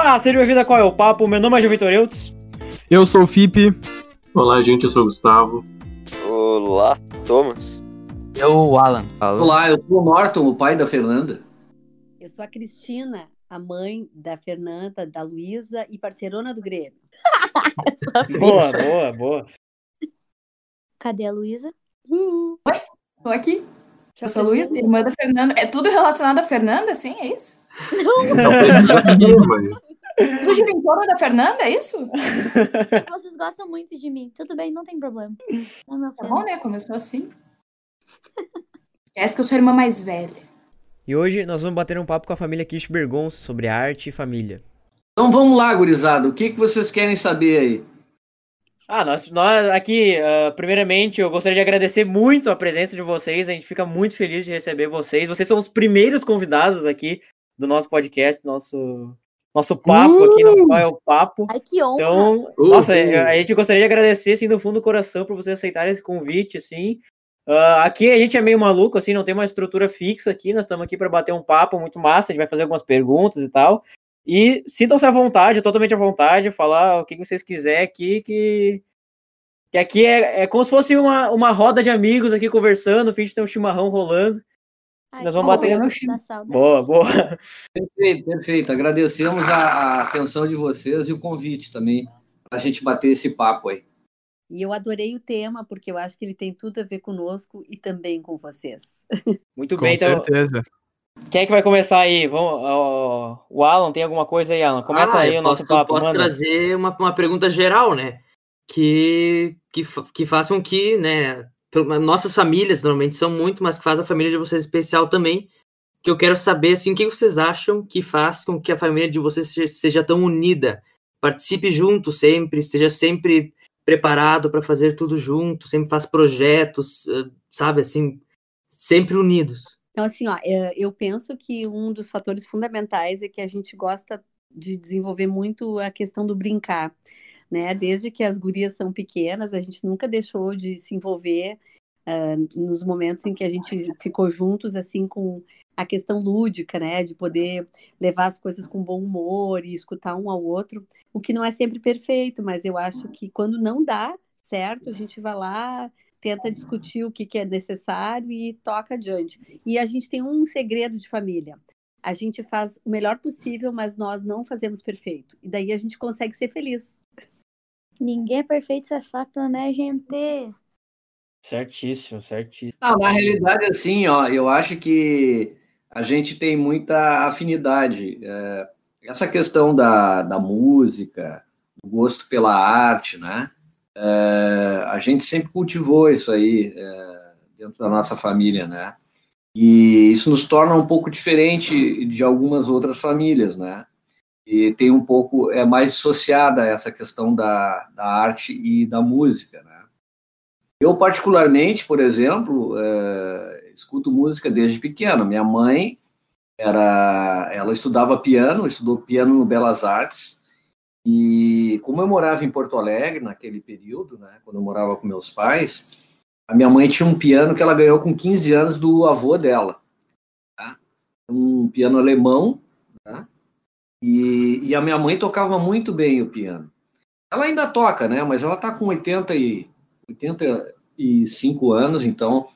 Olá, seja bem-vindo a Qual é o Papo? Meu nome é João Vitor Eutz. Eu sou o Fipe. Olá, gente, eu sou o Gustavo. Olá, Thomas. Eu, o Alan. Olá, eu sou o Norton, o pai da Fernanda. Eu sou a Cristina, a mãe da Fernanda, da Luísa e parceirona do Grêmio. boa, boa, boa. Cadê a Luísa? Oi, tô aqui. Eu sou a Luísa, irmã da Fernanda. É tudo relacionado à Fernanda, sim? É isso? Não, não mas... Tu gira em torno da Fernanda, é isso? Vocês gostam muito de mim. Tudo bem, não tem problema. Não, tá bom, né? Começou assim. Esquece que eu sou a irmã mais velha. E hoje nós vamos bater um papo com a família Kirchbergon sobre arte e família. Então vamos lá, gurizada. O que, que vocês querem saber aí? Ah, nós, nós aqui, uh, primeiramente, eu gostaria de agradecer muito a presença de vocês. A gente fica muito feliz de receber vocês. Vocês são os primeiros convidados aqui do nosso podcast, nosso nosso papo uh! aqui, nosso qual é o papo. Ai, que honra. Então, uh, nossa, a gente gostaria de agradecer, assim, do fundo do coração, por vocês aceitarem esse convite, assim. Uh, aqui a gente é meio maluco, assim, não tem uma estrutura fixa aqui, nós estamos aqui para bater um papo muito massa, a gente vai fazer algumas perguntas e tal. E sintam-se à vontade, totalmente à vontade, falar o que vocês quiserem aqui, que, que aqui é, é como se fosse uma, uma roda de amigos aqui conversando, fim de ter um chimarrão rolando. Ai, Nós vamos bater no Boa, boa. Perfeito, perfeito. Agradecemos a, a atenção de vocês e o convite também para a gente bater esse papo aí. E eu adorei o tema, porque eu acho que ele tem tudo a ver conosco e também com vocês. Muito Com bem, então. certeza. Quem é que vai começar aí? Vamos, ó, o Alan, tem alguma coisa aí, Alan? Começa Ah, aí o nosso posso, papo. Posso manda. trazer uma, uma pergunta geral, né? Que, que, que façam que, né? Nossas famílias normalmente são muito, mas que faz a família de vocês especial também. Que eu quero saber, assim, o que vocês acham que faz com que a família de vocês seja, tão unida? Participe junto sempre, esteja sempre preparado para fazer tudo junto, sempre faz projetos, eh, sabe, assim, sempre unidos. Então, assim, ó, é, eu penso que um dos fatores fundamentais é que a gente gosta de desenvolver muito a questão do brincar, né? Desde que as gurias são pequenas, a gente nunca deixou de se envolver ah, nos momentos em que a gente ficou juntos, assim, com a questão lúdica, né? De poder levar as coisas com bom humor e escutar um ao outro, o que não é sempre perfeito, mas eu acho que quando não dá certo, a gente vai lá, tenta discutir o que, que é necessário e toca adiante. E a gente tem um segredo de família. A gente faz o melhor possível, mas nós não fazemos perfeito. E daí a gente consegue ser feliz. Ninguém é perfeito, isso é fato, né, gente? Certíssimo, certíssimo. Ah, na realidade, assim, ó, eu acho que a gente tem muita afinidade. É, essa questão da, da música, do gosto pela arte, né? É, a gente sempre cultivou isso aí é, dentro da nossa família, né? E isso nos torna um pouco diferente de algumas outras famílias, né? E tem um pouco, é mais dissociada essa questão da, da arte e da música, né? Eu, particularmente, por exemplo, é, escuto música desde pequeno. Minha mãe era, ela estudava piano, estudou piano no Belas Artes. E como eu morava em Porto Alegre naquele período, né, quando eu morava com meus pais, a minha mãe tinha um piano que ela ganhou com 15 anos do avô dela. Tá? Um piano alemão. Tá? E, e a minha mãe tocava muito bem o piano. Ela ainda toca, né? Mas ela está com 80 e 85 anos, então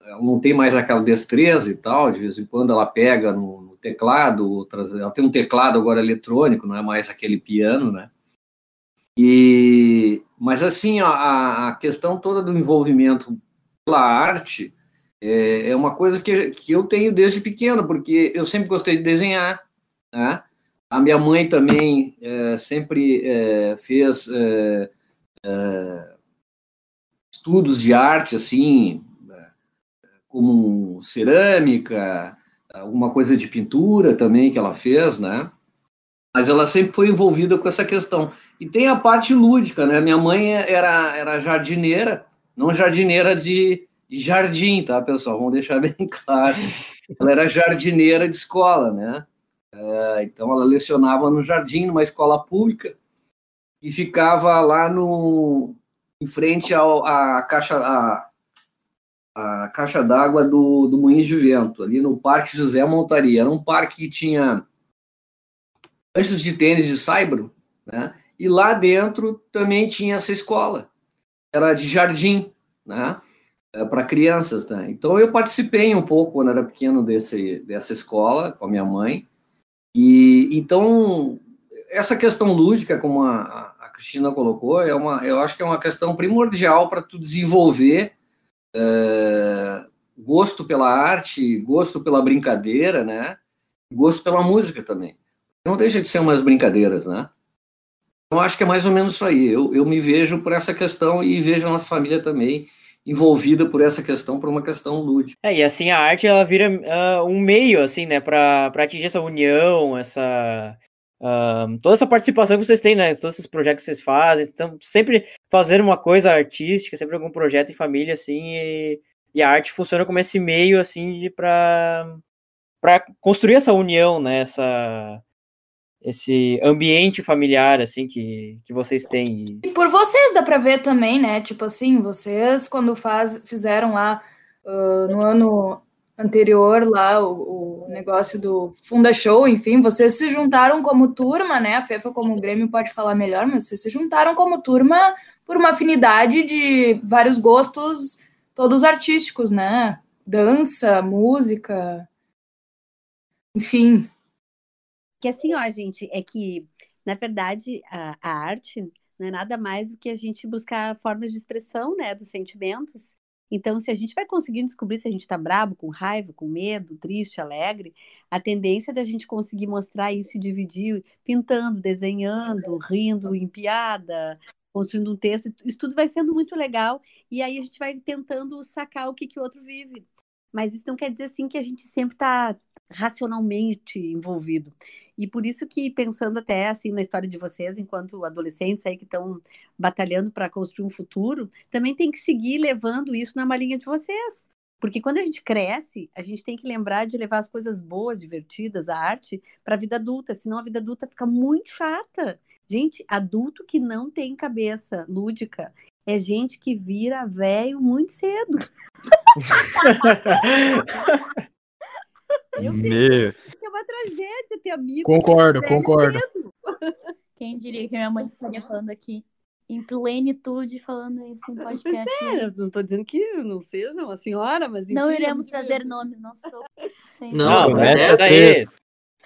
ela não tem mais aquela destreza e tal, de vez em quando ela pega no, no teclado, outras, ela tem um teclado agora eletrônico, não é mais aquele piano, né? E, mas assim, a, a questão toda do envolvimento pela arte é, é uma coisa que, que eu tenho desde pequeno, porque eu sempre gostei de desenhar, né? A minha mãe também é, sempre é, fez é, estudos de arte, assim, como cerâmica, alguma coisa de pintura também que ela fez, né? Mas ela sempre foi envolvida com essa questão. E tem a parte lúdica, né? Minha mãe era, era jardineira, não jardineira de jardim, tá, pessoal? Vamos deixar bem claro. Ela era jardineira de escola, né? É, então ela lecionava no jardim, numa escola pública, e ficava lá no, em frente ao, à caixa, à, à caixa d'água do, do Moinho de Vento, ali no Parque José Montaria. Era um parque que tinha antes de tênis de saibro, né? E lá dentro também tinha essa escola. Era de jardim, né? Para crianças, né? Então eu participei um pouco quando era pequeno desse, dessa escola com a minha mãe. E então essa questão lúdica, como a, a Cristina colocou, é uma, eu acho que é uma questão primordial para tu desenvolver é, gosto pela arte, gosto pela brincadeira, né? Gosto pela música também. Não deixa de ser umas brincadeiras, né? Eu acho que é mais ou menos isso aí. Eu, eu me vejo por essa questão e vejo a nossa família também envolvida por essa questão, por uma questão lúdica. É, e assim a arte ela vira uh, um meio, assim, né, para atingir essa união, essa. Uh, toda essa participação que vocês têm, né? Todos esses projetos que vocês fazem, estão sempre fazendo uma coisa artística, sempre algum projeto em família, assim, e, e a arte funciona como esse meio, assim, para para construir essa união, né? Essa, esse ambiente familiar, assim, que, que vocês têm. E por vocês dá pra ver também, né? Tipo assim, vocês, quando faz, fizeram lá uh, no ano anterior, lá, o, o, negócio do Funda Show, enfim, vocês se juntaram como turma, né? A Fefa, como Grêmio, pode falar melhor, mas vocês se juntaram como turma por uma afinidade de vários gostos, todos artísticos, né? Dança, música, enfim, que assim, ó, gente, é que, na verdade, a, a arte não é nada mais do que a gente buscar formas de expressão, né, dos sentimentos. Então, se a gente vai conseguir descobrir se a gente está bravo, com raiva, com medo, triste, alegre, a tendência da gente conseguir mostrar isso e dividir, pintando, desenhando, rindo em piada, construindo um texto, isso tudo vai sendo muito legal. E aí a gente vai tentando sacar o que, que o outro vive. Mas isso não quer dizer assim que a gente sempre está racionalmente envolvido. E por isso que, pensando até assim na história de vocês, enquanto adolescentes aí que estão batalhando para construir um futuro, também tem que seguir levando isso na malinha de vocês. Porque quando a gente cresce, a gente tem que lembrar de levar as coisas boas, divertidas, a arte, para a vida adulta, senão a vida adulta fica muito chata. Gente, adulto que não tem cabeça lúdica é gente que vira velho muito cedo. Eu Meu. é uma tragédia ter amigo. Concordo, concordo. Quem diria que minha mãe estaria falando aqui em plenitude falando isso em podcast. É, não estou dizendo que não seja uma senhora, mas enfim, Não iremos trazer nomes, não se preocupe. Não, começa aí.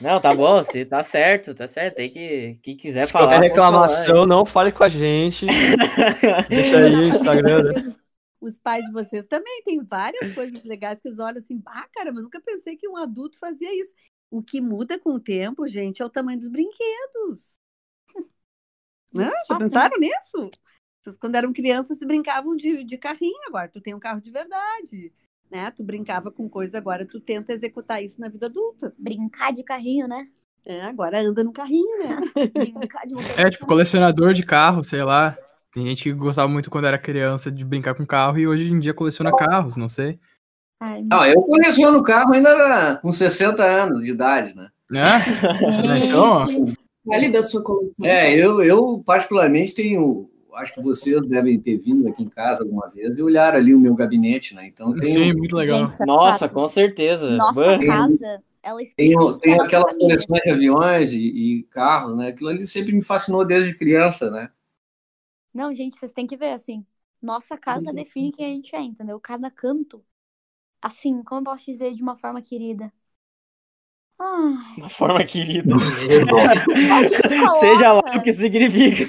Não, tá bom, você tá certo, tá certo. Tem que. Quem quiser Se falar. qualquer reclamação, falar, não fale com a gente. Deixa aí o Instagram. Né? Os pais de vocês também têm várias coisas legais que eles olham assim, bah, caramba, eu nunca pensei que um adulto fazia isso. O que muda com o tempo, gente, é o tamanho dos brinquedos. Não, já pensaram nisso? Vocês, quando eram crianças, se brincavam de, de carrinho, agora tu tem um carro de verdade. Né? Tu brincava com coisa, agora tu tenta executar isso na vida adulta. Brincar de carrinho, né? É, agora anda no carrinho, né? Brincar de É, tipo, colecionador de carro, sei lá. Tem gente que gostava muito quando era criança de brincar com carro e hoje em dia coleciona carros, não sei. Ai, ah, eu coleciono carro ainda com 60 anos de idade, né? É? então, Vale da sua coleção. É, eu, eu particularmente tenho. Acho que vocês devem ter vindo aqui em casa alguma vez e olhar ali o meu gabinete, né? Então tenho, Sim, muito legal. Gente, Nossa, com certeza. Nossa casa, ela tenho, tenho aquelas coleções de aviões e, e carros, né? Aquilo ali sempre me fascinou desde criança, né? Não, gente, vocês têm que ver, assim. Nossa casa define quem a gente é, entendeu? Cada canto. Assim, como eu posso dizer de uma forma querida? Ai, Uma forma querida. coloca... Seja lá o que significa.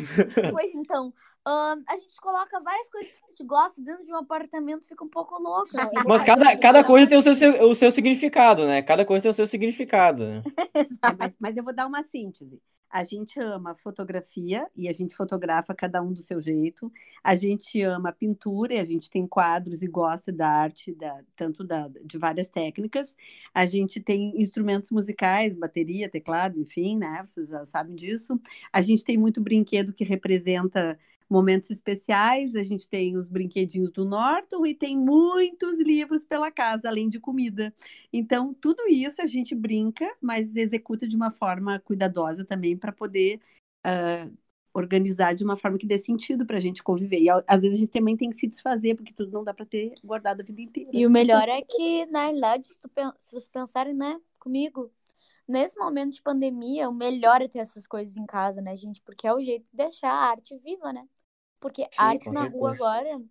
Pois então, ahn, a gente coloca várias coisas que a gente gosta dentro de um apartamento, fica um pouco louco. assim. Mas cada, cada coisa tem o seu, o seu significado, né? Cada coisa tem o seu significado. né? Mas, mas eu vou dar uma síntese. A gente ama fotografia e a gente fotografa cada um do seu jeito. A gente ama pintura e a gente tem quadros e gosta da arte, da, tanto da, de várias técnicas. A gente tem instrumentos musicais, bateria, teclado, enfim, né? Vocês já sabem disso. A gente tem muito brinquedo que representa momentos especiais. A gente tem os brinquedinhos do Norton e tem muitos livros pela casa, além de comida. Então, tudo isso a gente brinca, mas executa de uma forma cuidadosa também para poder ah, organizar de uma forma que dê sentido para a gente conviver. E às vezes a gente também tem que se desfazer, porque tudo não dá para ter guardado a vida inteira. E o melhor é que, na realidade, se, tu se vocês pensarem, né, comigo, nesse momento de pandemia, o melhor é ter essas coisas em casa, né, gente? Porque é o jeito de deixar a arte viva, né? Porque Sim, arte na rua agora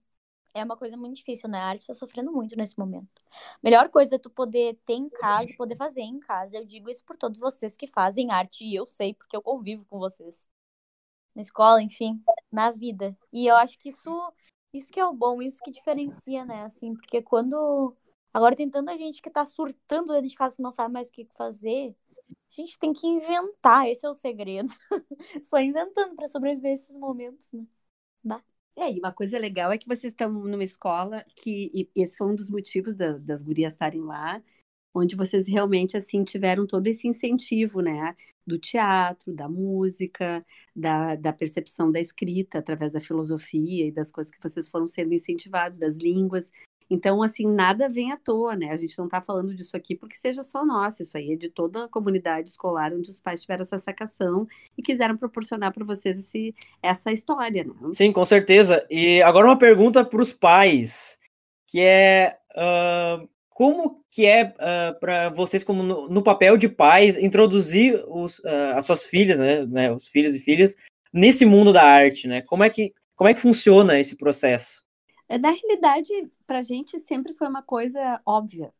é uma coisa muito difícil, né? A arte tá sofrendo muito nesse momento. Melhor coisa é tu poder ter em casa poder fazer em casa. Eu digo isso por todos vocês que fazem arte e eu sei, porque eu convivo com vocês. Na escola, enfim, na vida. E eu acho que isso, isso que é o bom, isso que diferencia, né? Assim, porque quando. Agora tem tanta gente que tá surtando dentro de casa que não sabe mais o que fazer. A gente tem que inventar, esse é o segredo. Só inventando pra sobreviver esses momentos, né? É, e uma coisa legal é que vocês estão numa escola que, esse foi um dos motivos da- das gurias estarem lá, onde vocês realmente, assim, tiveram todo esse incentivo, né? Do teatro, da música, da, da percepção da escrita, através da filosofia e das coisas que vocês foram sendo incentivados, das línguas. Então, assim, nada vem à toa, né? A gente não está falando disso aqui porque seja só nosso, isso aí é de toda a comunidade escolar onde os pais tiveram essa sacação e quiseram proporcionar para vocês esse, essa história, né? Sim, com certeza. E agora uma pergunta para os pais, que é ah, como que é para vocês, como no, no papel de pais, introduzir os, ah, as suas filhas, né, né, os filhos e filhas, nesse mundo da arte, né? Como é que, como é que funciona esse processo? É, Na realidade, para a gente sempre foi uma coisa óbvia,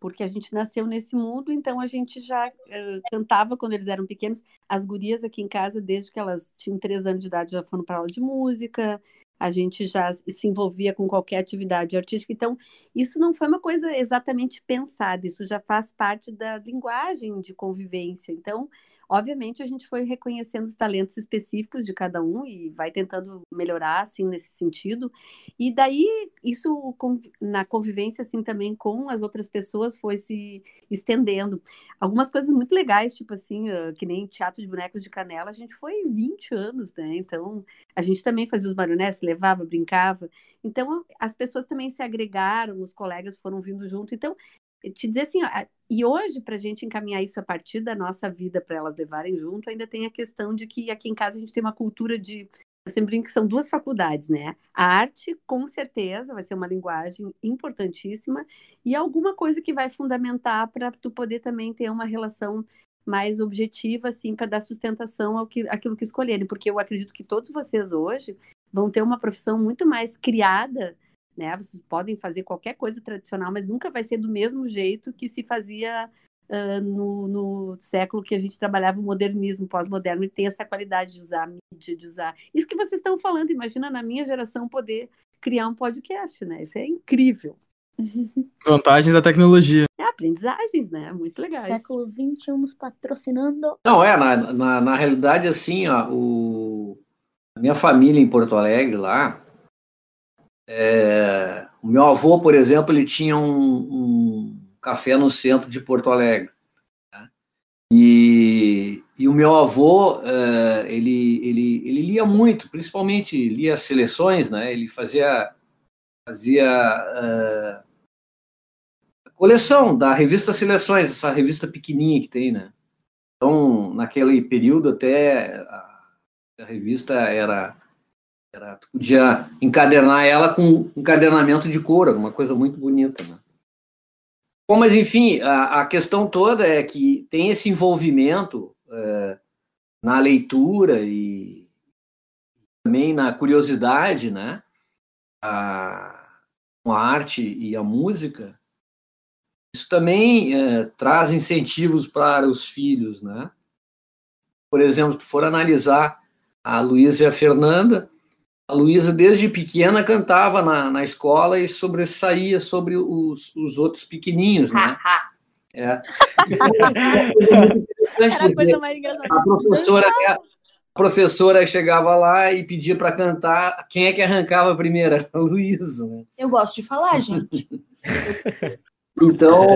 porque a gente nasceu nesse mundo, então a gente já eh, cantava quando eles eram pequenos. As gurias aqui em casa, desde que elas tinham três anos de idade, já foram para aula de música, a gente já se envolvia com qualquer atividade artística. Então, isso não foi uma coisa exatamente pensada, isso já faz parte da linguagem de convivência. Então, obviamente, a gente foi reconhecendo os talentos específicos de cada um e vai tentando melhorar, assim, nesse sentido. E daí, isso na convivência, assim, também com as outras pessoas foi se estendendo. Algumas coisas muito legais, tipo assim, ah, que nem teatro de bonecos de canela, a gente foi 20 anos, né? Então, a gente também fazia os marionetes, levava, brincava. Então, as pessoas também se agregaram, os colegas foram vindo junto. Então, te dizer assim, ó, e hoje, para a gente encaminhar isso a partir da nossa vida para elas levarem junto, ainda tem a questão de que aqui em casa a gente tem uma cultura de. Eu sempre brinco que são duas faculdades, né? A arte, com certeza, vai ser uma linguagem importantíssima, e alguma coisa que vai fundamentar para tu poder também ter uma relação mais objetiva, assim, para dar sustentação ao que, àquilo que escolherem. Porque eu acredito que todos vocês hoje vão ter uma profissão muito mais criada né? Vocês podem fazer qualquer coisa tradicional, mas nunca vai ser do mesmo jeito que se fazia uh, no, no, século que a gente trabalhava o modernismo pós-moderno e tem essa qualidade de usar a mídia, de usar. Isso que vocês estão falando, imagina na minha geração poder criar um podcast, né? Isso é incrível. Vantagens da tecnologia. É aprendizagens, né? Muito legais. Século XXI nos patrocinando. Não, é, na, na, na realidade, assim, ó, o, a minha família em Porto Alegre lá, é, o meu avô, por exemplo, ele tinha um, um café no centro de Porto Alegre. Né? E, e o meu avô, é, ele, ele, ele lia muito, principalmente lia seleções, né? Ele fazia, fazia é, coleção da revista Seleções, essa revista pequenininha que tem, né? Então, naquele período até a, a revista era era, tu podia encadernar ela com encadernamento de couro, uma coisa muito bonita. Né? Bom, mas enfim, a, a, questão toda é que tem esse envolvimento é, na leitura e também na curiosidade, né? A, com a arte e a música. Isso também é, traz incentivos para os filhos, né? Por exemplo, se for analisar a Luísa e a Fernanda, a Luísa, desde pequena, cantava na, na escola e sobressaía sobre os, os outros pequenininhos, né? é. Era a coisa mais engraçada. A professora, a professora chegava lá e pedia para cantar. Quem é que arrancava primeiro? A Luísa, né? Eu gosto de falar, gente. então,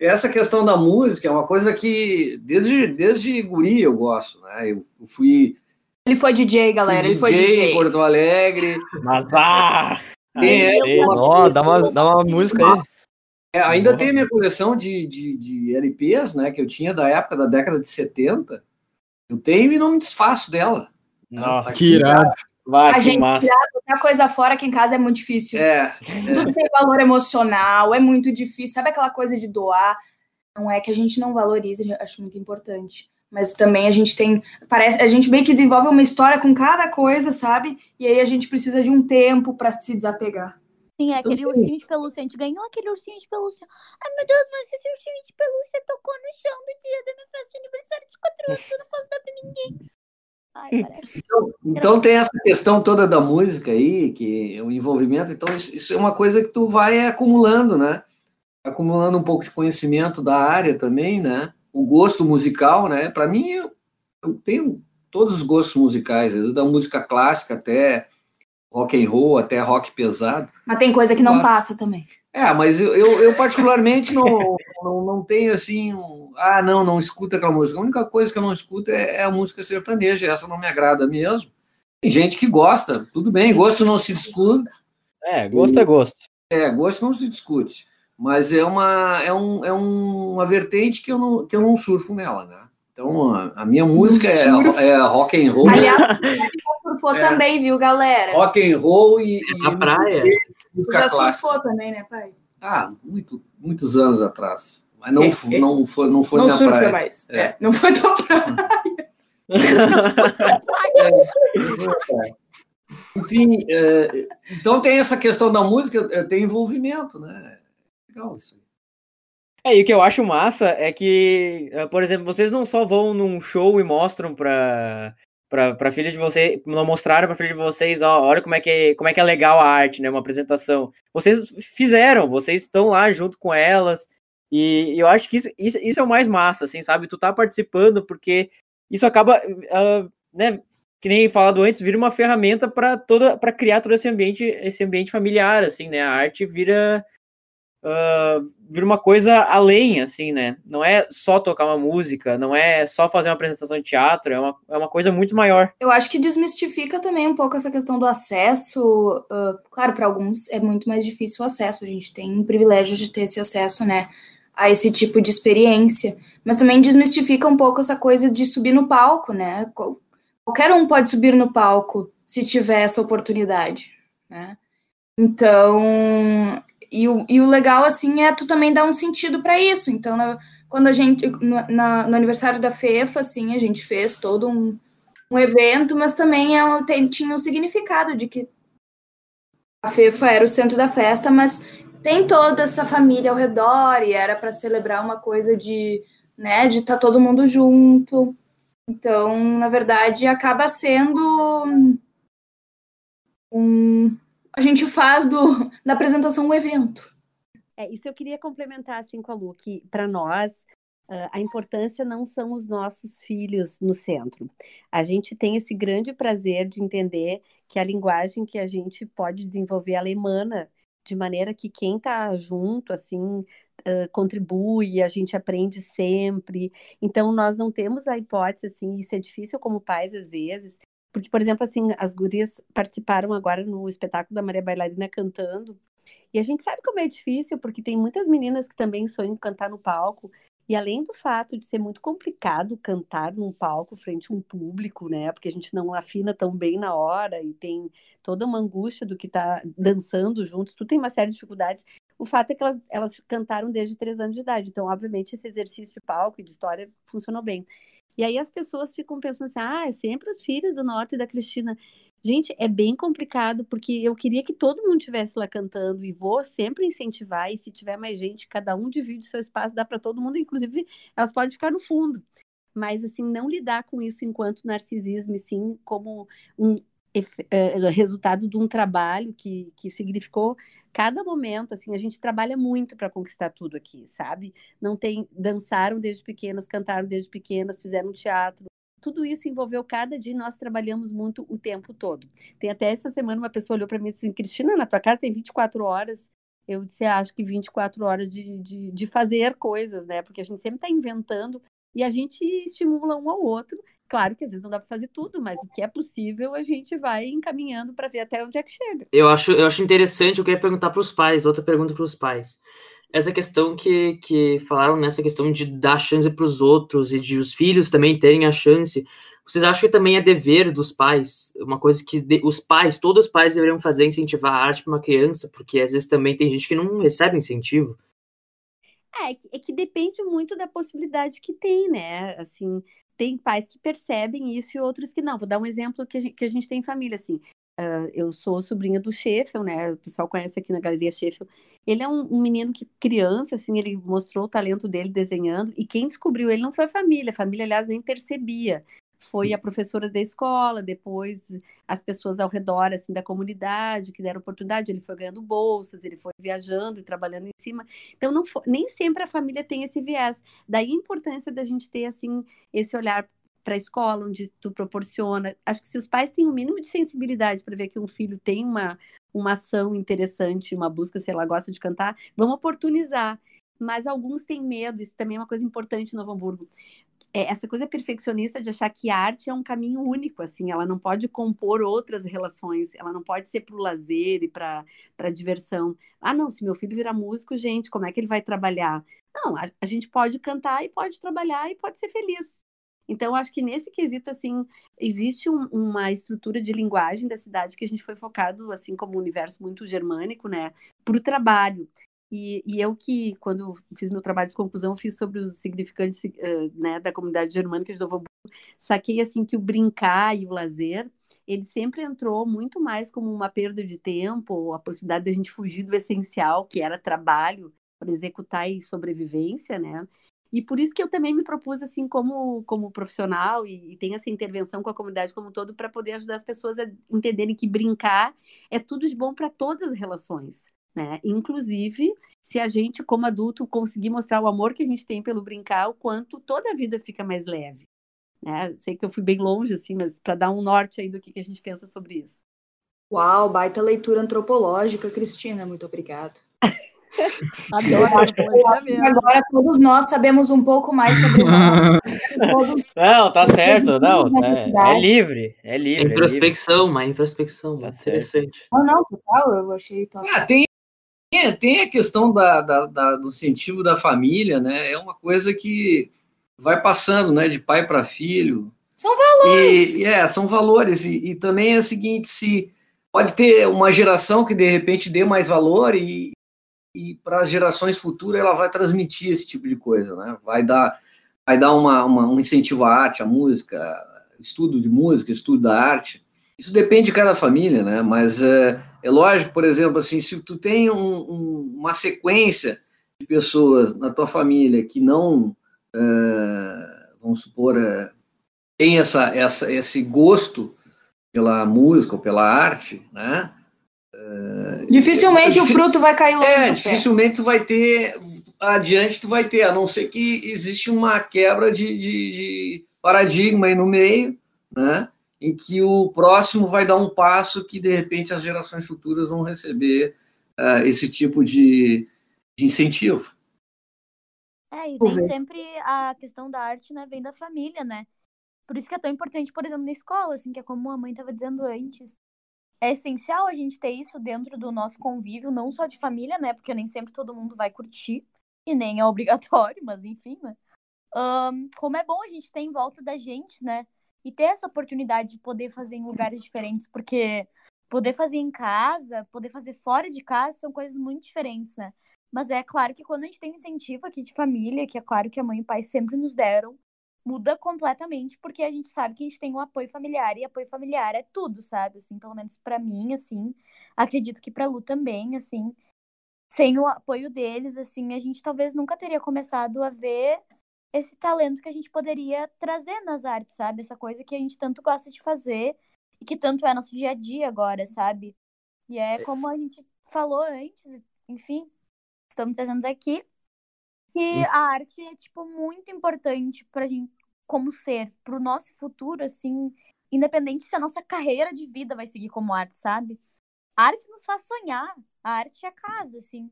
essa questão da música é uma coisa que desde, desde guri eu gosto, né? Eu fui ele foi DJ, galera. Ele foi DJ DJ. em Porto Alegre. Mas ah! É, Ei, ó, dá uma, dá uma música aí. É, ainda tem a minha coleção de, de, de LPs, né? Que eu tinha da época da década de 70. Eu tenho e não me desfaço dela. Nossa, Que irado. Vai, a que gente massa. qualquer coisa fora aqui em casa é muito difícil. É, Tudo tem valor emocional, é muito difícil. Sabe aquela coisa de doar? Não é que a gente não valorize, eu acho muito importante. Mas também a gente tem. Parece, a gente meio que desenvolve uma história com cada coisa, sabe? E aí a gente precisa de um tempo para se desapegar. Sim, é aquele Então, ursinho de pelúcia. A gente ganhou aquele ursinho de pelúcia. Ai, meu Deus, mas esse ursinho de pelúcia tocou no chão no dia da minha festa de aniversário de 4 anos. Eu não posso dar pra ninguém. Ai, parece. Então tem essa questão toda da música aí, que é o envolvimento, então isso, isso é uma coisa que tu vai acumulando, né? Acumulando um pouco de conhecimento da área também, né? O gosto musical, né? Para mim, eu, eu tenho todos os gostos musicais, desde da música clássica até rock and roll, até rock pesado. Mas tem coisa que não Nossa. passa também. É, mas eu, eu, eu particularmente não, não, não tenho assim, um, ah, não, não escuto aquela música. A única coisa que eu não escuto é, é a música sertaneja, essa não me agrada mesmo. Tem gente que gosta, tudo bem, gosto não se discute, É, gosto é gosto. é, gosto não se discute, mas é uma, é um, é um- uma vertente que eu, não, que eu não surfo nela, né? Então, a, a minha música é, é rock and roll, Aliás, o surfou É. também, viu, galera? rock and roll e, e Na praia. Tu já clássica. surfou também, né, pai? Ah, muito, muitos anos atrás. Mas não, É, é. não foi, não foi não na surfa praia. mais. É. É, Não foi tua praia. Enfim, é, então tem essa questão da música, é, tem envolvimento, né? Legal isso aí. É, e o que eu acho massa é que, eh, por exemplo, vocês não só vão num show e mostram pra, pra, pra filha de vocês, não mostraram pra filha de vocês, ó, olha como é, que, como é que é legal a arte, né, uma apresentação. Vocês fizeram, vocês estão lá junto com elas, e eu acho que isso, isso, isso é o mais massa, assim, sabe? Tu tá participando porque isso acaba, ah, né, que nem falado antes, vira uma ferramenta para toda, para criar todo esse ambiente, esse ambiente familiar, assim, né? A arte vira ah, vira uma coisa além, assim, né? Não é só tocar uma música, não é só fazer uma apresentação de teatro, é uma, é uma coisa muito maior. Eu acho que desmistifica também um pouco essa questão do acesso. ah, claro, para alguns é muito mais difícil o acesso. A gente tem o privilégio de ter esse acesso, né? A esse tipo de experiência. Mas também desmistifica um pouco essa coisa de subir no palco, né? Qual- Qualquer um pode subir no palco se tiver essa oportunidade, né? Então, e o, e o legal, assim, é tu também dar um sentido para isso. Então, na- quando a gente, no, na- no aniversário da FEFA, assim, a gente fez todo um, um evento, mas também é, tem- tinha um significado de que a FEFA era o centro da festa, mas tem toda essa família ao redor e era para celebrar uma coisa de, né, de estar todo mundo junto. Então, na verdade, acaba sendo um a gente faz do, da apresentação um evento. É, isso eu queria complementar assim com a Lu, que para nós ah, a importância não são os nossos filhos no centro. A gente tem esse grande prazer de entender que a linguagem que a gente pode desenvolver ela emana de maneira que quem está junto assim ah, contribui, a gente aprende sempre. Então nós não temos a hipótese assim, isso é difícil como pais às vezes, porque por exemplo assim, as gurias participaram agora no espetáculo da Maria Bailarina cantando e a gente sabe como é difícil, porque tem muitas meninas que também sonham em cantar no palco. E além do fato de ser muito complicado cantar num palco frente a um público, né? Porque a gente não afina tão bem na hora e tem toda uma angústia do que tá dançando juntos, tu tem uma série de dificuldades. O fato é que elas, elas cantaram desde três anos de idade. Então, obviamente, esse exercício de palco e de história funcionou bem. E aí as pessoas ficam pensando assim: ah, é sempre os filhos do Norte da Cristina. Gente, é bem complicado, porque eu queria que todo mundo estivesse lá cantando e vou sempre incentivar. E se tiver mais gente, cada um divide seu espaço, dá para todo mundo, inclusive elas podem ficar no fundo. Mas, assim, não lidar com isso enquanto narcisismo, e sim como um resultado de um trabalho que, que significou cada momento. Assim, a gente trabalha muito para conquistar tudo aqui, sabe? Não tem. Dançaram desde pequenas, cantaram desde pequenas, fizeram teatro tudo isso envolveu cada dia nós trabalhamos muito o tempo todo. Tem até essa semana uma pessoa olhou para mim e disse assim, Cristina, na tua casa tem 24 horas. Eu disse, "Ah, acho que 24 horas de, de, de fazer coisas, né? Porque a gente sempre está inventando e a gente estimula um ao outro. Claro que às vezes não dá para fazer tudo, mas o que é possível a gente vai encaminhando para ver até onde é que chega. Eu acho, eu acho interessante, eu queria perguntar para os pais, outra pergunta para os pais. Essa questão que, que falaram nessa questão de dar chance para os outros e de os filhos também terem a chance. Vocês acham que também é dever dos pais? Uma coisa que de- os pais, todos os pais deveriam fazer, incentivar a arte para uma criança, porque às vezes também tem gente que não recebe incentivo. É, é que, é que depende muito da possibilidade que tem, né? Assim, tem pais que percebem isso e outros que não. Vou dar um exemplo que a gente, que a gente tem em família, assim. Uh, eu sou sobrinha do Sheffield, né? O pessoal conhece aqui na Galeria Sheffield. Ele é um, um, menino que, criança, assim, ele mostrou o talento dele desenhando, e quem descobriu ele não foi a família, a família, aliás, nem percebia. Foi a professora da escola, depois as pessoas ao redor, assim, da comunidade, que deram oportunidade, ele foi ganhando bolsas, ele foi viajando e trabalhando em cima. Então, não foi, nem sempre a família tem esse viés. Daí a importância da gente ter, assim, esse olhar para a escola, onde tu proporciona. Acho que se os pais têm o um mínimo de sensibilidade para ver que um filho tem uma, uma ação interessante, uma busca, se ela gosta de cantar, vamos oportunizar. Mas alguns têm medo, isso também é uma coisa importante no Novo Hamburgo. É essa coisa perfeccionista de achar que a arte é um caminho único, assim, ela não pode compor outras relações, ela não pode ser para o lazer e para diversão. Ah, não, se meu filho virar músico, gente, como é que ele vai trabalhar? Não, a, a gente pode cantar e pode trabalhar e pode ser feliz. Então, acho que nesse quesito, assim, existe um, uma estrutura de linguagem da cidade que a gente foi focado, assim, como um universo muito germânico, né, para o trabalho. E, e, eu que, quando fiz meu trabalho de conclusão, fiz sobre os significantes uh, né, da comunidade germânica de Novo Hamburgo, saquei, assim, que o brincar e o lazer, ele sempre entrou muito mais como uma perda de tempo, a possibilidade de a gente fugir do essencial, que era trabalho, para executar e sobrevivência, né? E por isso que eu também me propus, assim, como, como profissional, e, e tenho essa intervenção com a comunidade como um todo, para poder ajudar as pessoas a entenderem que brincar é tudo de bom para todas as relações. Né? Inclusive, se a gente, como adulto, conseguir mostrar o amor que a gente tem pelo brincar, o quanto toda a vida fica mais leve. Né? Sei que eu fui bem longe, assim, mas para dar um norte aí do que, que a gente pensa sobre isso. Uau, baita leitura antropológica, Cristina, muito obrigado. Adoro Agora todos nós sabemos um pouco mais sobre nós. Não, tá certo, não. É, é livre, é livre. É introspecção, é livre. uma introspecção, tá interessante. Não, não, total, eu achei top. Ah, tem, tem a questão da, da, da, do incentivo da família, né? É uma coisa que vai passando, né, de pai para filho. São valores. E, é, são valores. E, e também é o seguinte, se pode ter uma geração que de repente dê mais valor e, e para as gerações futuras ela vai transmitir esse tipo de coisa, né? Vai dar, vai dar uma, uma, um incentivo à arte, à música, estudo de música, estudo da arte. Isso depende de cada família, né? Mas é, é lógico, por exemplo, assim, se tu tem um, um, uma sequência de pessoas na tua família que não, é, vamos supor, é, tem essa, essa, esse gosto pela música ou pela arte, né? Dificilmente é, o fruto vai cair longe. É, dificilmente tu vai ter adiante, tu vai ter, a não ser que existe uma quebra de, de, de paradigma aí no meio, né? Em que o próximo vai dar um passo que de repente as gerações futuras vão receber uh, esse tipo de, de incentivo. É, e nem sempre a questão da arte né, vem da família, né? Por isso que é tão importante, por exemplo, na escola, assim, que é como a mãe estava dizendo antes é essencial a gente ter isso dentro do nosso convívio, não só de família, né? Porque nem sempre todo mundo vai curtir, e nem é obrigatório, mas enfim, né? Um, como é bom a gente ter em volta da gente, né? E ter essa oportunidade de poder fazer em lugares diferentes, porque poder fazer em casa, poder fazer fora de casa são coisas muito diferentes, né? Mas é claro que quando a gente tem incentivo aqui de família, que é claro que a mãe e o pai sempre nos deram, muda completamente, porque a gente sabe que a gente tem um apoio familiar, e apoio familiar é tudo, sabe? Assim, pelo menos para mim, assim, acredito que pra Lu também, assim, sem o apoio deles, assim, a gente talvez nunca teria começado a ver esse talento que a gente poderia trazer nas artes, sabe? Essa coisa que a gente tanto gosta de fazer e que tanto é nosso dia a dia agora, sabe? E é como a gente falou antes, enfim, estamos trazendo aqui, que a arte é, tipo, muito importante pra gente, como ser, pro nosso futuro, assim, independente se a nossa carreira de vida vai seguir como arte, sabe? A arte nos faz sonhar, a arte é a casa, assim.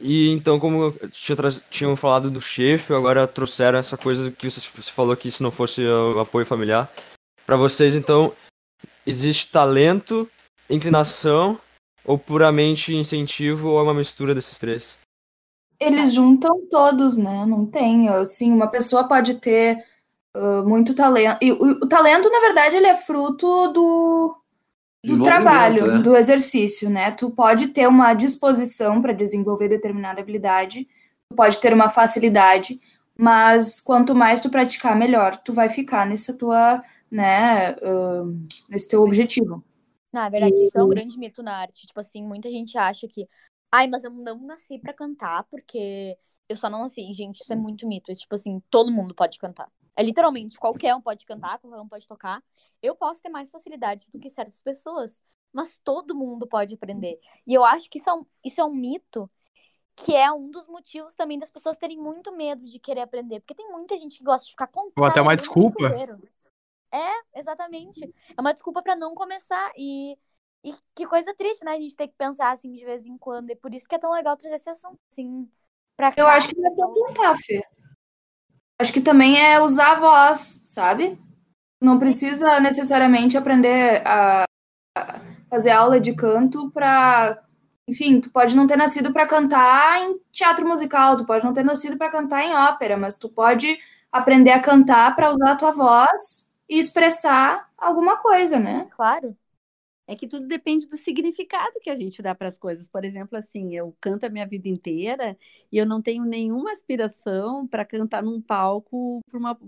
E então, como tinham falado do chefe, agora trouxeram essa coisa que você falou que se não fosse o apoio familiar. Para vocês, então, existe talento, inclinação ou puramente incentivo ou é uma mistura desses três? Eles juntam todos, né? Não tem, assim, uma pessoa pode ter uh, muito talento. E o, o, talento, na verdade, ele é fruto do, do trabalho, né? do exercício, né? Tu pode ter uma disposição para desenvolver determinada habilidade, tu pode ter uma facilidade, mas quanto mais tu praticar, melhor tu vai ficar nessa tua, né, uh, nesse teu objetivo. Na verdade, isso é um grande mito na arte. Tipo assim, muita gente acha que, ai, mas eu não nasci pra cantar porque eu só não nasci. Gente, isso é muito mito. É, tipo assim, todo mundo pode cantar. É literalmente, qualquer um pode cantar, qualquer um pode tocar. Eu posso ter mais facilidade do que certas pessoas, mas todo mundo pode aprender. E eu acho que isso é um, isso é um mito que é um dos motivos também das pessoas terem muito medo de querer aprender. Porque tem muita gente que gosta de ficar contando. Ou até uma desculpa. É, exatamente. É uma desculpa para não começar. E, e que coisa triste, né? A gente tem que pensar assim de vez em quando. E por isso que é tão legal trazer esse assunto, assim, pra Eu acho que é só contar, Fê. Acho que também é usar a voz, sabe? Não precisa necessariamente aprender a fazer aula de canto para enfim, tu pode não ter nascido para cantar em teatro musical, tu pode não ter nascido para cantar em ópera, mas tu pode aprender a cantar para usar a tua voz e expressar alguma coisa, né? Claro. É que tudo depende do significado que a gente dá para as coisas. Por exemplo, assim, eu canto a minha vida inteira e eu não tenho nenhuma aspiração para cantar num palco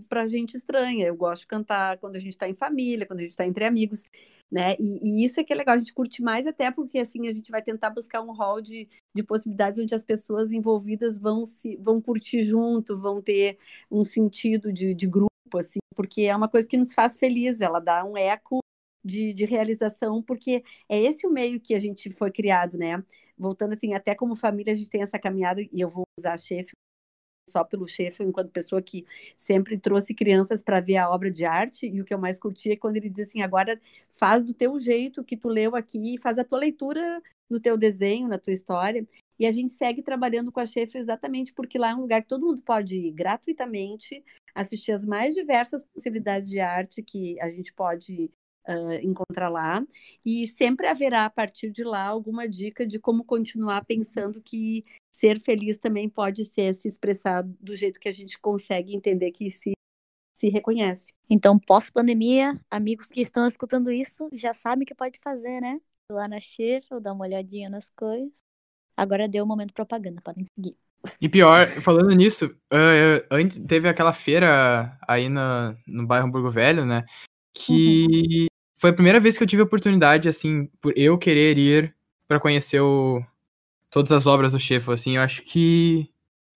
para gente estranha. Eu gosto de cantar quando a gente está em família, quando a gente está entre amigos, né? E, e, isso é que é legal, a gente curte mais até porque assim a gente vai tentar buscar um hall de, de possibilidades onde as pessoas envolvidas vão se vão curtir junto, vão ter um sentido de, de grupo, assim, porque é uma coisa que nos faz feliz, ela dá um eco de, de realização, porque é esse o meio que a gente foi criado, né? Voltando assim, até como família, a gente tem essa caminhada, e eu vou usar chefe só pelo chefe, enquanto pessoa que sempre trouxe crianças para ver a obra de arte, e o que eu mais curti é quando ele diz assim, agora faz do teu jeito que tu leu aqui, faz a tua leitura no teu desenho, na tua história, e a gente segue trabalhando com a chefe exatamente porque lá é um lugar que todo mundo pode ir gratuitamente, assistir as mais diversas possibilidades de arte que a gente pode uh, encontrar lá. E sempre haverá, a partir de lá, alguma dica de como continuar pensando que ser feliz também pode ser se expressar do jeito que a gente consegue entender que se, se reconhece. Então, pós-pandemia, amigos que estão escutando isso já sabem o que pode fazer, né? Lá na Sheffield, dar uma olhadinha nas coisas. Agora deu o momento propaganda, podem seguir. E pior, falando nisso, uh, antes teve aquela feira aí no, no bairro Hamburgo Velho, né? Que uhum foi a primeira vez que eu tive a oportunidade, assim, por eu querer ir para conhecer o, todas as obras do Sheffield, assim, eu acho que,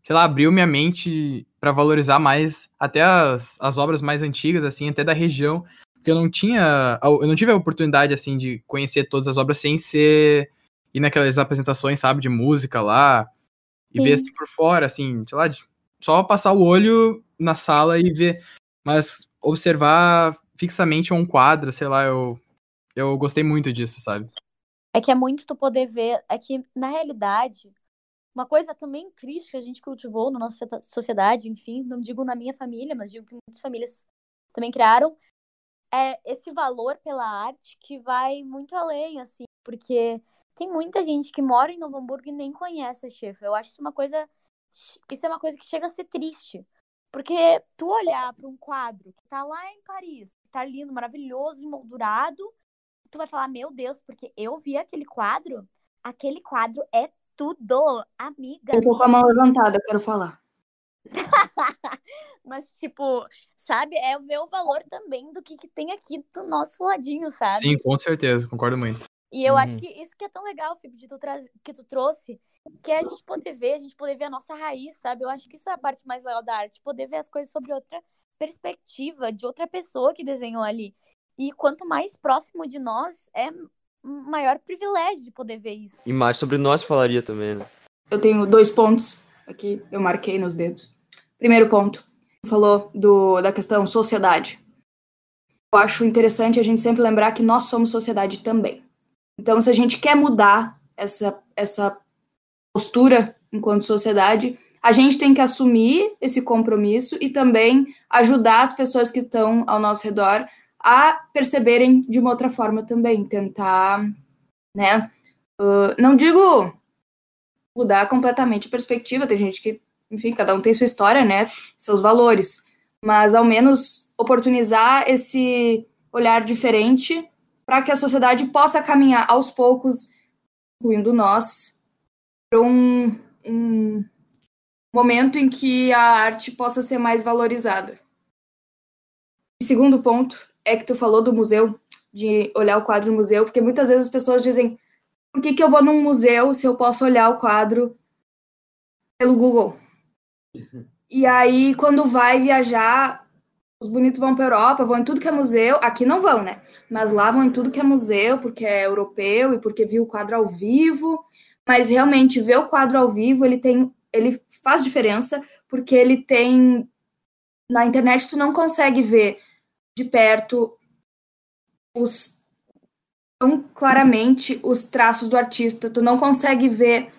sei lá, abriu minha mente para valorizar mais até as, as obras mais antigas, assim, até da região, porque eu não tinha, eu não tive a oportunidade, assim, de conhecer todas as obras sem ser, ir naquelas apresentações, sabe, de música lá, e Sim. ver, assim, por fora, assim, sei lá, só passar o olho na sala e ver, mas observar fixamente um quadro, sei lá, eu, eu gostei muito disso, sabe? É que é muito tu poder ver, é que na realidade, uma coisa também triste que a gente cultivou na nossa sociedade, enfim, não digo na minha família, mas digo que muitas famílias também criaram, é esse valor pela arte que vai muito além, assim, porque tem muita gente que mora em Novo Hamburgo e nem conhece a Chefa. Eu acho isso uma coisa, isso é uma coisa que chega a ser triste, porque tu olhar para um quadro que tá lá em Paris, tá lindo, maravilhoso, emoldurado, tu vai falar, meu Deus, porque eu vi aquele quadro, aquele quadro é tudo, amiga. Eu tô com a mão levantada, eu quero falar. Mas, tipo, sabe, é ver o valor também do que, que tem aqui do nosso ladinho, sabe? Sim, com certeza, concordo muito. E eu uhum. acho que isso que é tão legal, Felipe, de tu que tu trouxe, que é a gente poder ver, a gente poder ver a nossa raiz, sabe? Eu acho que isso é a parte mais legal da arte, poder ver as coisas sobre outra perspectiva, de outra pessoa que desenhou ali. E quanto mais próximo de nós, é maior privilégio de poder ver isso. E mais sobre nós falaria também, né? Eu tenho dois pontos aqui, eu marquei nos dedos. Primeiro ponto, falou do, da questão sociedade. Eu acho interessante a gente sempre lembrar que nós somos sociedade também. Então, se a gente quer mudar essa, essa postura enquanto sociedade, a gente tem que assumir esse compromisso e também ajudar as pessoas que estão ao nosso redor a perceberem de uma outra forma também, tentar, né? Uh, não digo mudar completamente a perspectiva, tem gente que, enfim, cada um tem sua história, né? Seus valores, mas ao menos oportunizar esse olhar diferente para que a sociedade possa caminhar aos poucos, incluindo nós, para um, um, momento em que a arte possa ser mais valorizada. E segundo ponto é que tu falou do museu, de olhar o quadro no museu, porque muitas vezes as pessoas dizem por que, que eu vou num museu se eu posso olhar o quadro pelo Google? E aí, quando vai viajar, os bonitos vão para Europa, vão em tudo que é museu. Aqui não vão, né? Mas lá vão em tudo que é museu, porque é europeu e porque viu o quadro ao vivo. Mas realmente, ver o quadro ao vivo, ele tem. Ele faz diferença, porque ele tem. Na internet, tu não consegue ver de perto os tão claramente os traços do artista. Tu não consegue ver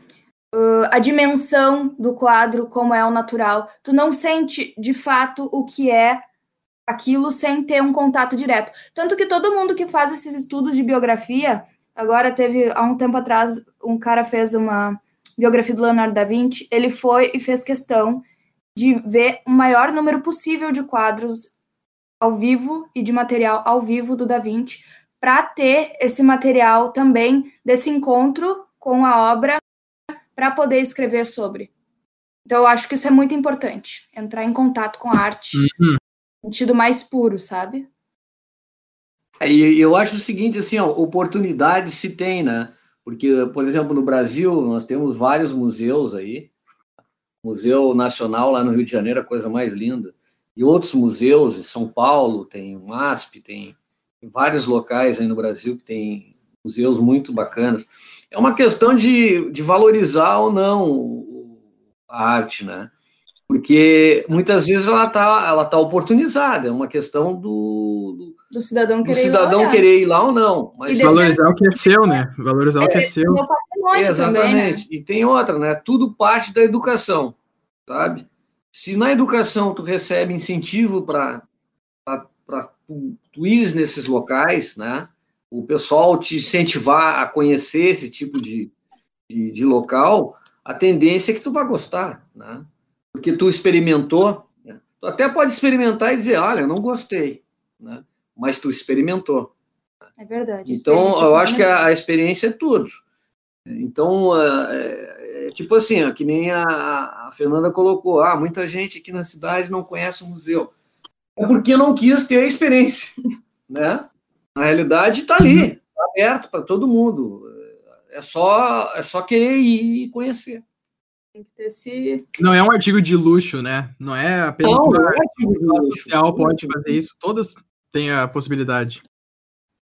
uh, a dimensão do quadro como é o natural. Tu não sente de fato o que é aquilo sem ter um contato direto. Tanto que todo mundo que faz esses estudos de biografia, agora teve há um tempo atrás um cara fez uma biografia do Leonardo da Vinci, ele foi e fez questão de ver o maior número possível de quadros ao vivo e de material ao vivo do Da Vinci para ter esse material também desse encontro com a obra para poder escrever sobre. Então, eu acho que isso é muito importante, entrar em contato com a arte, Uhum. no sentido mais puro, sabe? É, E eu acho o seguinte, assim, ó, oportunidade se tem, né? Porque, por exemplo, no Brasil, nós temos vários museus aí. Museu Nacional lá no Rio de Janeiro, a coisa mais linda. E outros museus, em São Paulo, tem o MASP, tem vários locais aí no Brasil que tem museus muito bacanas. É uma questão de, de valorizar ou não a arte, né? Porque muitas vezes ela está ela tá oportunizada, é uma questão do, do, Do cidadão do querer ir lá cidadão querer ir lá ou não. Mas E Valorizar o que é seu, né? Valorizar o que é seu. Meu patrimônio Exatamente. também, né? E tem outra, né? Tudo parte da educação, sabe? Se na educação tu recebe incentivo para tu, tu ires nesses locais, né? O pessoal te incentivar a conhecer esse tipo de, de, de local, a tendência é que tu vai gostar, né? Porque tu experimentou, né? tu até pode experimentar e dizer, olha, eu não gostei, né? Mas tu experimentou. É verdade. Então, eu acho que a, a experiência é tudo. Então, é, é tipo assim, ó, que nem a, a Fernanda colocou, ah, muita gente aqui na cidade não conhece o museu. É porque não quis ter a experiência, né? Na realidade, está ali, está aberto para todo mundo. É só, é só querer ir e conhecer. Tem que ter esse... Não é um artigo de luxo, né? Não é apenas Não, não é artigo de luxo. social pode fazer isso. Todas têm a possibilidade.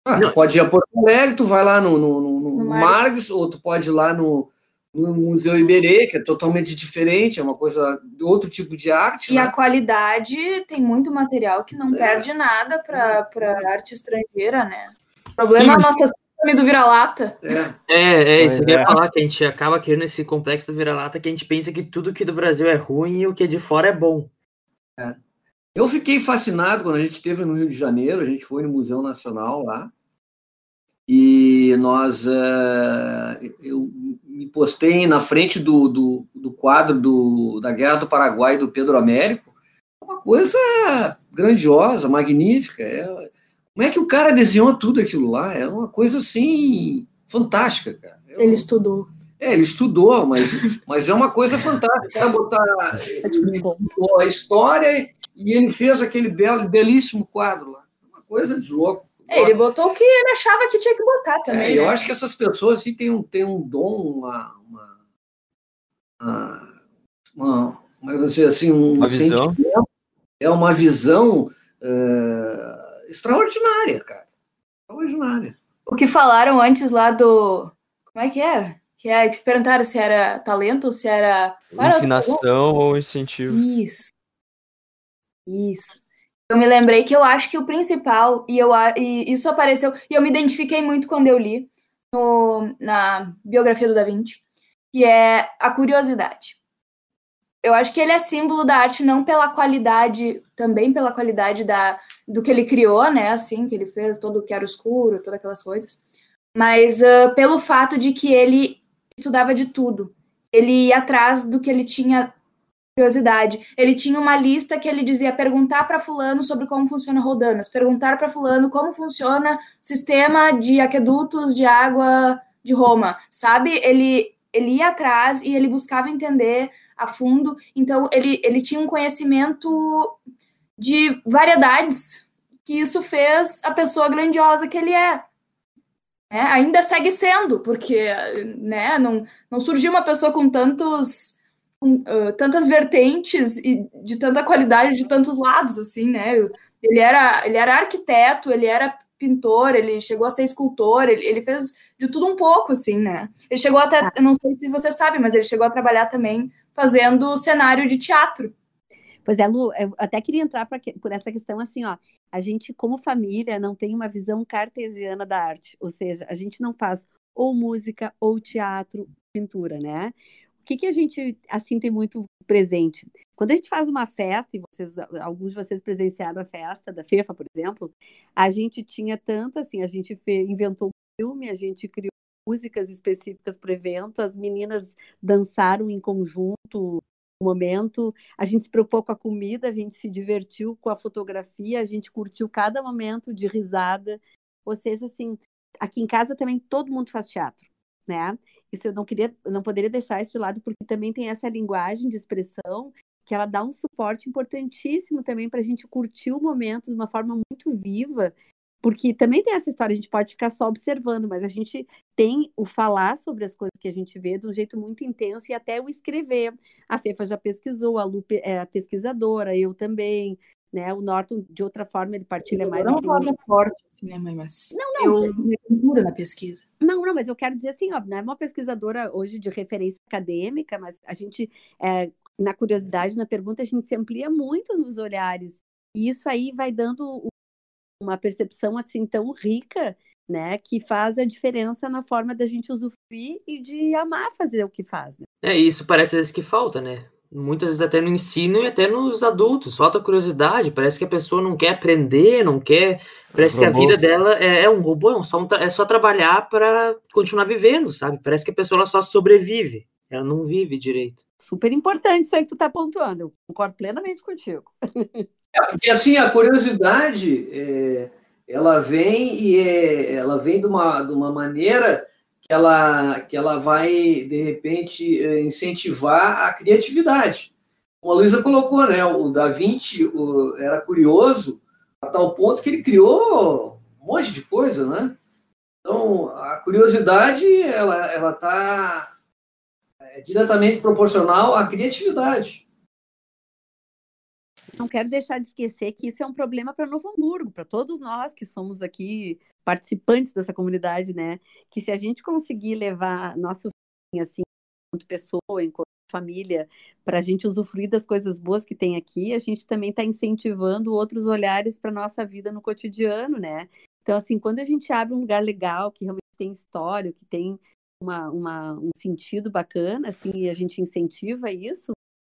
Ah, tu pode ir a Porto Alegre, tu vai lá no, no, no- no No Marx, Marx. ou tu pode ir lá no, no Museu Iberê, que é totalmente diferente, é uma coisa, outro tipo de arte. E né? a qualidade tem muito material que não É. perde nada para arte estrangeira, né? O problema Sim, é a nossa síndrome do vira-lata. É. É, é isso. Eu Pois ia é. falar que a gente acaba criando esse complexo do vira-lata que a gente pensa que tudo que do Brasil é ruim e o que é de fora é bom. Eu fiquei fascinado quando a gente esteve no Rio de Janeiro, a gente foi no Museu Nacional lá, e nós, eh, eu me postei na frente do, do, do quadro do, da Guerra do Paraguai do Pedro Américo, uma coisa grandiosa, magnífica. É, como é que o cara desenhou tudo aquilo lá? É uma coisa assim fantástica, cara. Eu- Ele estudou. é, ele estudou, mas, mas é uma coisa fantástica. O cara botar ele estudou a história e ele fez aquele belo, belíssimo quadro lá. Uma coisa de louco. É, ele botou o que ele achava que tinha que botar também. É, eu né? acho que essas pessoas assim, têm, um, têm um dom, uma. uma, uma, uma como é que eu vou dizer assim, um Uma visão. sentimento, é uma visão eh, extraordinária, cara. Extraordinária. O que falaram antes lá do. Como é que era? Que, é, que perguntaram se era talento ou se era. Inclinação ou incentivo. Isso. Isso. Eu me lembrei que eu acho que o principal, e, eu, e isso apareceu, e eu me identifiquei muito quando eu li no, na biografia do Da Vinci, que é a curiosidade. Eu acho que ele é símbolo da arte não pela qualidade, também pela qualidade da, do que ele criou, né? Assim, que ele fez todo o que era escuro, todas aquelas coisas, mas ah, pelo fato de que ele estudava de tudo. Ele ia atrás do que ele tinha curiosidade. Ele tinha uma lista que ele dizia perguntar para fulano sobre como funciona rodanas, perguntar para fulano como funciona o sistema de aquedutos de água de Roma, sabe? Ele ele ia atrás e ele buscava entender a fundo. Então, ele, ele tinha um conhecimento de variedades, que isso fez a pessoa grandiosa que ele é. é ainda segue sendo, porque né, não, não surgiu uma pessoa com tantos. Com, uh, tantas vertentes e de tanta qualidade de tantos lados, assim, né? Ele era, ele era arquiteto, ele era pintor, ele chegou a ser escultor, ele, ele fez de tudo um pouco, assim, né? Ele chegou até, eu não sei se você sabe, mas ele chegou a trabalhar também fazendo cenário de teatro. Pois é, Lu, eu até queria entrar pra, por essa questão assim, ó. A gente, como família, não tem uma visão cartesiana da arte, ou seja, a gente não faz ou música, ou teatro, pintura, né? Que, que a gente, assim, tem muito presente? Quando a gente faz uma festa, e vocês, alguns de vocês presenciaram a festa da FEFA, por exemplo, a gente tinha tanto, assim, a gente inventou um filme, a gente criou músicas específicas para o evento, as meninas dançaram em conjunto momento, a gente se preocupou com a comida, a gente se divertiu com a fotografia, a gente curtiu cada momento de risada. Ou seja, assim, aqui em casa também todo mundo faz teatro, né? Isso eu não queria, eu não poderia deixar isso de lado porque também tem essa linguagem de expressão que ela dá um suporte importantíssimo também para a gente curtir o momento de uma forma muito viva porque também tem essa história, a gente pode ficar só observando, mas a gente tem o falar sobre as coisas que a gente vê de um jeito muito intenso e até o escrever. A Fefa já pesquisou, a Lu é a pesquisadora, eu também, né? O Norton, de outra forma, ele partilha mais. Não fala forte, né, mãe? Mas não, não, eu me cultura na pesquisa. Não, não, mas eu quero dizer assim, ó, não é uma pesquisadora hoje de referência acadêmica, mas a gente, é, na curiosidade, na pergunta, a gente se amplia muito nos olhares. E isso aí vai dando uma percepção assim tão rica, né, que faz a diferença na forma da gente usufruir e de amar fazer o que faz. Né? É isso, parece às vezes que falta, né? Muitas vezes até no ensino e até nos adultos, falta curiosidade, parece que a pessoa não quer aprender, não quer, parece que a vida dela é, é um robô, é só, um é só trabalhar para continuar vivendo, sabe? Parece que a pessoa só sobrevive, ela não vive direito. Super importante isso aí que tu tá pontuando, eu concordo plenamente contigo. E assim, a curiosidade, é, ela vem e é, ela vem de uma, de uma maneira ela, que ela vai, de repente, é, incentivar a criatividade. Como a Luísa colocou, né? O Da Vinci o, era curioso a tal ponto que ele criou um monte de coisa, né? Então, a curiosidade, ela está ela tá, é, diretamente proporcional à criatividade não quero deixar de esquecer que isso é um problema para Novo Hamburgo, para todos nós que somos aqui participantes dessa comunidade, né? Que se a gente conseguir levar nosso filho, assim, enquanto pessoa, enquanto família, para a gente usufruir das coisas boas que tem aqui, a gente também está incentivando outros olhares para nossa vida no cotidiano, né? Então, assim, quando a gente abre um lugar legal, que realmente tem história, que tem uma, uma, um sentido bacana, assim, e a gente incentiva isso,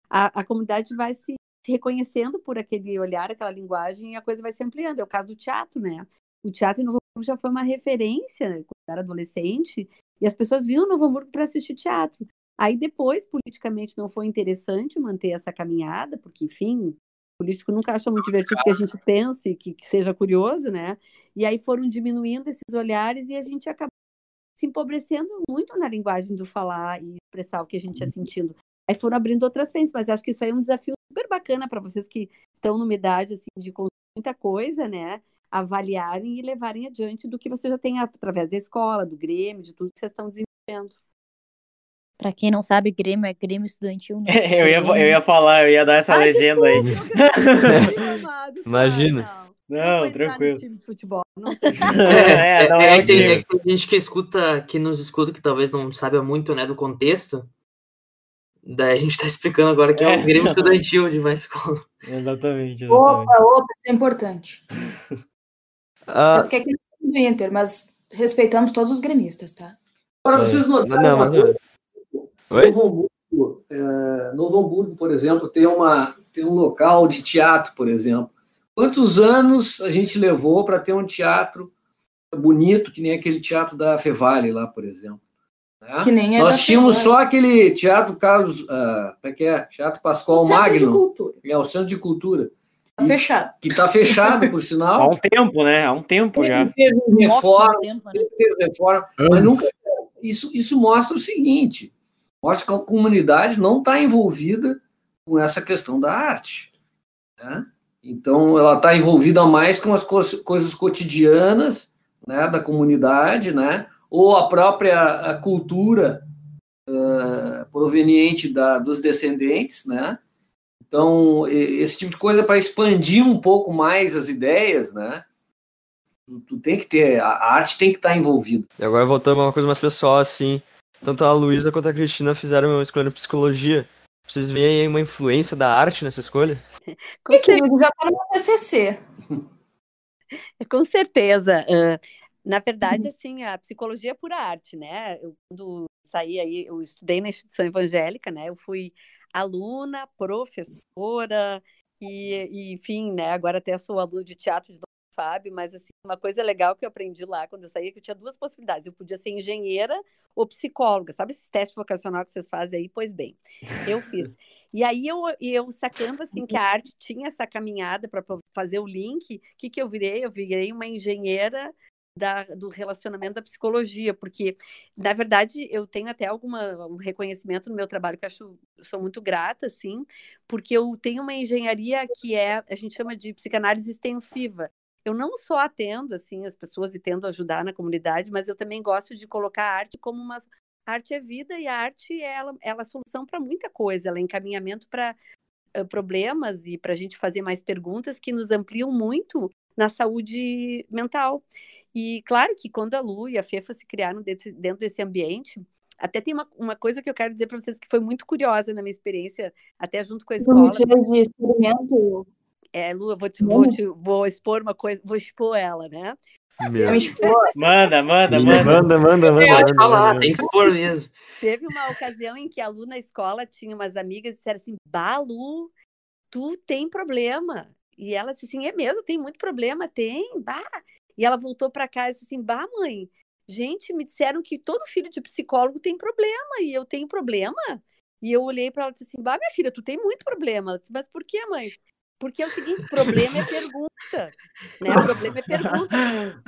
a, a comunidade vai se reconhecendo por aquele olhar, aquela linguagem, e a coisa vai se ampliando. É o caso do teatro, né? O teatro em Novo Hamburgo já foi uma referência quando eu era adolescente, e as pessoas vinham Novo Hamburgo para assistir teatro. Aí depois, politicamente, não foi interessante manter essa caminhada, porque, enfim, o político nunca acha muito divertido que a gente pense, que, que seja curioso, né? E aí foram diminuindo esses olhares e a gente acabou se empobrecendo muito na linguagem do falar e expressar o que a gente ia sentindo. Aí foram abrindo outras frentes, mas acho que isso aí é um desafio super bacana para vocês que estão numa idade assim, de muita coisa, né? Avaliarem e levarem adiante do que você já tem através da escola, do Grêmio, de tudo que vocês estão desenvolvendo. Para quem não sabe, Grêmio é Grêmio Estudantil. Né? eu, ia, eu ia falar, eu ia dar essa Ai, legenda desculpa, aí. Imagina. Não, não tranquilo. Time de futebol, não é, não é, é, tem, é, tem gente que escuta, que nos escuta, que talvez não saiba muito né, do contexto. Daí a gente está explicando agora que é, é o Grêmio Estudantil de mais escola. Exatamente, exatamente. Opa, opa, isso é importante. Ah. Porque aqui é do Inter, mas respeitamos todos os gremistas, tá? Agora, vocês notaram não, mas... Novo Hamburgo, é, Novo Hamburgo, por exemplo, tem, uma, tem um local de teatro, por exemplo. Quantos anos a gente levou para ter um teatro bonito, que nem aquele teatro da Fevale lá, por exemplo? Né? Que nem é Nós tínhamos só aquele Teatro Carlos, uh, é que é? Teatro Pascoal o Magno. Centro de Cultura. É, o Centro de Cultura. Tá fechado. Que está fechado, por sinal. Há um tempo, né? Há um tempo já. Teve reforma, tempo, né? teve reforma, mas nunca. Isso, isso mostra o seguinte: mostra que a comunidade não está envolvida com essa questão da arte. Né? Então, ela está envolvida mais com as co coisas cotidianas né, da comunidade, né? Ou a própria a cultura uh, proveniente da, dos descendentes, né? Então, esse tipo de coisa para expandir um pouco mais as ideias, né? Tu, tu, tem que ter, a arte tem que estar tá envolvida. E agora voltando a uma coisa mais pessoal, assim, tanto a Luísa quanto a Cristina fizeram uma escolha em psicologia. Vocês veem aí uma influência da arte nessa escolha? Com certeza, já tá no TCC. Com certeza. Uh, na verdade, assim, a psicologia é pura arte, né? Eu, quando saí aí, eu estudei na instituição evangélica, né? Eu fui aluna, professora, e, e enfim, né? Agora até sou aluna de teatro de Fábio, mas assim, uma coisa legal que eu aprendi lá quando eu saí é que eu tinha duas possibilidades. Eu podia ser engenheira ou psicóloga. Sabe esse teste vocacional que vocês fazem aí? Pois bem, eu fiz. E aí eu, eu sacando assim que a arte tinha essa caminhada para fazer o link, o que, que eu virei? Eu virei uma engenheira da, do relacionamento da psicologia, porque, na verdade, eu tenho até alguma, um reconhecimento no meu trabalho que eu acho, sou muito grata, assim, porque eu tenho uma engenharia que é, a gente chama de psicanálise extensiva. Eu não só atendo, assim, as pessoas e tendo ajudar na comunidade, mas eu também gosto de colocar a arte como uma... A arte é vida e a arte, ela, ela é solução para muita coisa, ela é encaminhamento para problemas e para a gente fazer mais perguntas que nos ampliam muito na saúde mental. E claro que quando a Lu e a Fefa se criaram dentro, dentro desse ambiente, até tem uma, uma coisa que eu quero dizer para vocês que foi muito curiosa na minha experiência, até junto com a escola. de experimento. É, Lu, eu vou, te, vou, te, vou expor uma coisa, vou expor ela, né? Meu. Manda, manda, manda. Manda, manda, manda. Pode falar, tem que expor mesmo. Teve uma ocasião em que a Lu na escola tinha umas amigas e disseram assim: Balu, tu tem problema. E ela disse assim: é mesmo, tem muito problema, tem, bah. E ela voltou para casa e disse assim: Bah, mãe, gente, me disseram que todo filho de psicólogo tem problema e eu tenho problema. E eu olhei para ela e disse assim: Bah, minha filha, tu tem muito problema. Ela disse, Mas por que, mãe? Porque é o seguinte, problema é pergunta, né? Problema é pergunta.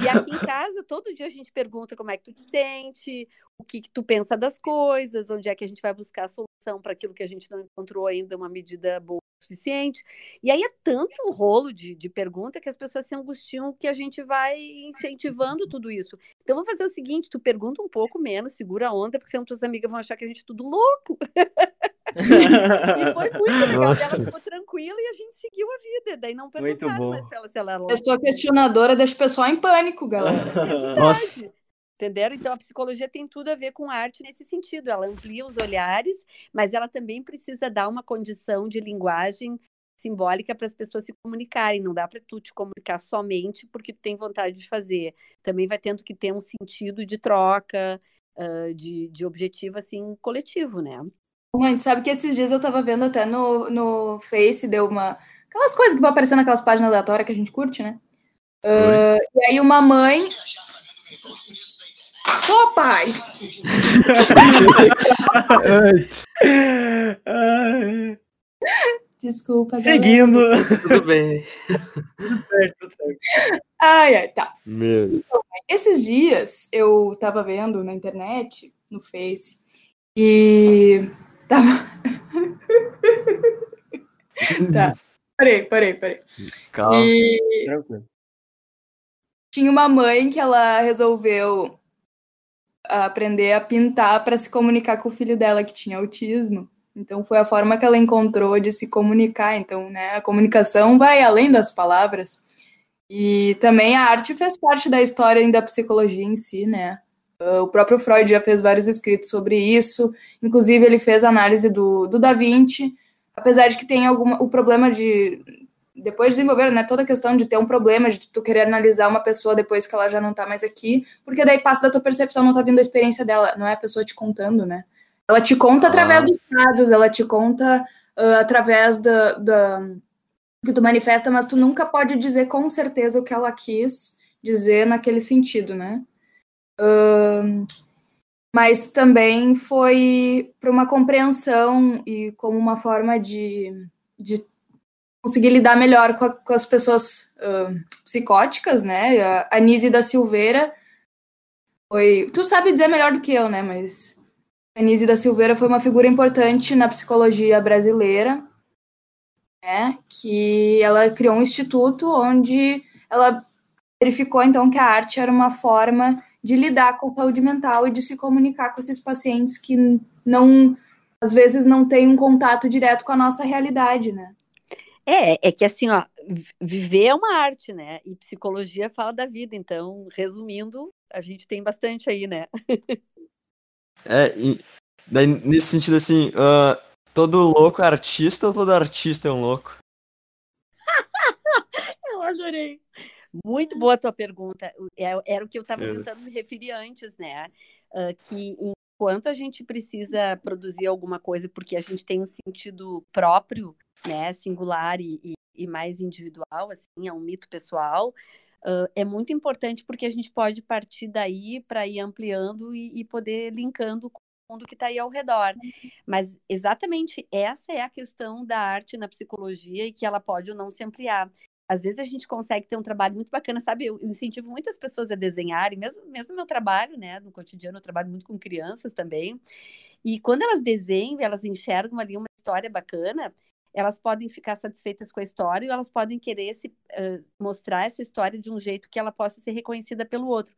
E aqui em casa, todo dia a gente pergunta como é que tu te sente, o que, que tu pensa das coisas, onde é que a gente vai buscar a solução para aquilo que a gente não encontrou ainda uma medida boa suficiente. E aí é tanto rolo de, de pergunta que as pessoas se angustiam que a gente vai incentivando tudo isso. Então vamos fazer o seguinte, tu pergunta um pouco menos, segura a onda, porque senão tuas amigas vão achar que a gente é tudo louco. e foi muito legal. Nossa. Ela ficou tranquila e a gente seguiu a vida. Daí não perguntaram mais pra ela se ela era louca. Pessoa questionadora deixa o pessoal em pânico, galera. É Nossa. Entenderam? Então a psicologia tem tudo a ver com arte nesse sentido. Ela amplia os olhares, mas ela também precisa dar uma condição de linguagem simbólica para as pessoas se comunicarem. Não dá para tu te comunicar somente porque tu tem vontade de fazer. Também vai tendo que ter um sentido de troca, uh, de, de objetivo assim coletivo, né? Mãe, sabe que esses dias eu tava vendo até no, no Face, deu uma. Aquelas coisas que vão aparecer naquelas páginas aleatórias que a gente curte, né? Uh, e aí uma mãe. Ô, pai! Desculpa. Seguindo. Tudo bem. tudo certo, tudo certo. Ai, ai, tá. Meu. Então, esses dias eu tava vendo na internet, no Face, e Tava. tá. Parei, parei, parei. Calma. E... Tranquilo. Tinha uma mãe que ela resolveu aprender a pintar para se comunicar com o filho dela que tinha autismo. Então foi a forma que ela encontrou de se comunicar. Então, né, a comunicação vai além das palavras. E também a arte fez parte da história da psicologia em si, né? Uh, o próprio Freud já fez vários escritos sobre isso, inclusive ele fez análise do, do Da Vinci, apesar de que tem alguma, o problema de depois desenvolver né, toda a questão de ter um problema de tu querer analisar uma pessoa depois que ela já não tá mais aqui, porque daí passa da tua percepção, não tá vindo a experiência dela, não é a pessoa te contando, né? Ela te conta ah. através dos dados, ela te conta uh, através da, da que tu manifesta, mas tu nunca pode dizer com certeza o que ela quis dizer naquele sentido, né? mas também foi para uma compreensão e como uma forma de, de conseguir lidar melhor com, a, com as pessoas uh, psicóticas, né? A Anise da Silveira foi. Tu sabe dizer melhor do que eu, né? Mas Denise da Silveira foi uma figura importante na psicologia brasileira, né? Que ela criou um instituto onde ela verificou então que a arte era uma forma de lidar com saúde mental e de se comunicar com esses pacientes que não às vezes não têm um contato direto com a nossa realidade, né? É, é que assim, ó, viver é uma arte, né? E psicologia fala da vida, então, resumindo, a gente tem bastante aí, né? É, e daí, nesse sentido assim, uh, todo louco é artista ou todo artista é um louco? eu adorei. Muito boa a tua pergunta. É, era o que eu estava É. tentando me referir antes, né? Ah, que enquanto a gente precisa produzir alguma coisa porque a gente tem um sentido próprio, né, singular e, e- e mais individual, assim, é um mito pessoal, ah, é muito importante porque a gente pode partir daí para ir ampliando e, e poder linkando com o mundo que está aí ao redor. Mas exatamente essa é a questão da arte na psicologia e que ela pode ou não se ampliar às vezes a gente consegue ter um trabalho muito bacana, sabe? Eu, eu incentivo muitas pessoas a desenharem, mesmo mesmo meu trabalho, né? No cotidiano eu trabalho muito com crianças também. E quando elas desenham, elas enxergam ali uma história bacana, elas podem ficar satisfeitas com a história ou elas podem querer se uh, mostrar essa história de um jeito que ela possa ser reconhecida pelo outro.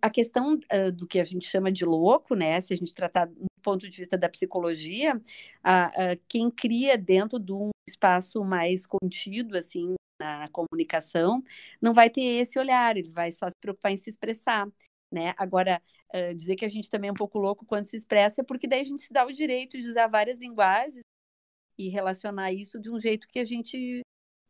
A questão uh, do que a gente chama de louco, né? Se a gente tratar do ponto de vista da psicologia, uh, quem cria dentro de um espaço mais contido, assim, na comunicação, não vai ter esse olhar, ele vai só se preocupar em se expressar, né? Agora, uh, dizer que a gente também é um pouco louco quando se expressa é porque daí a gente se dá o direito de usar várias linguagens e relacionar isso de um jeito que a gente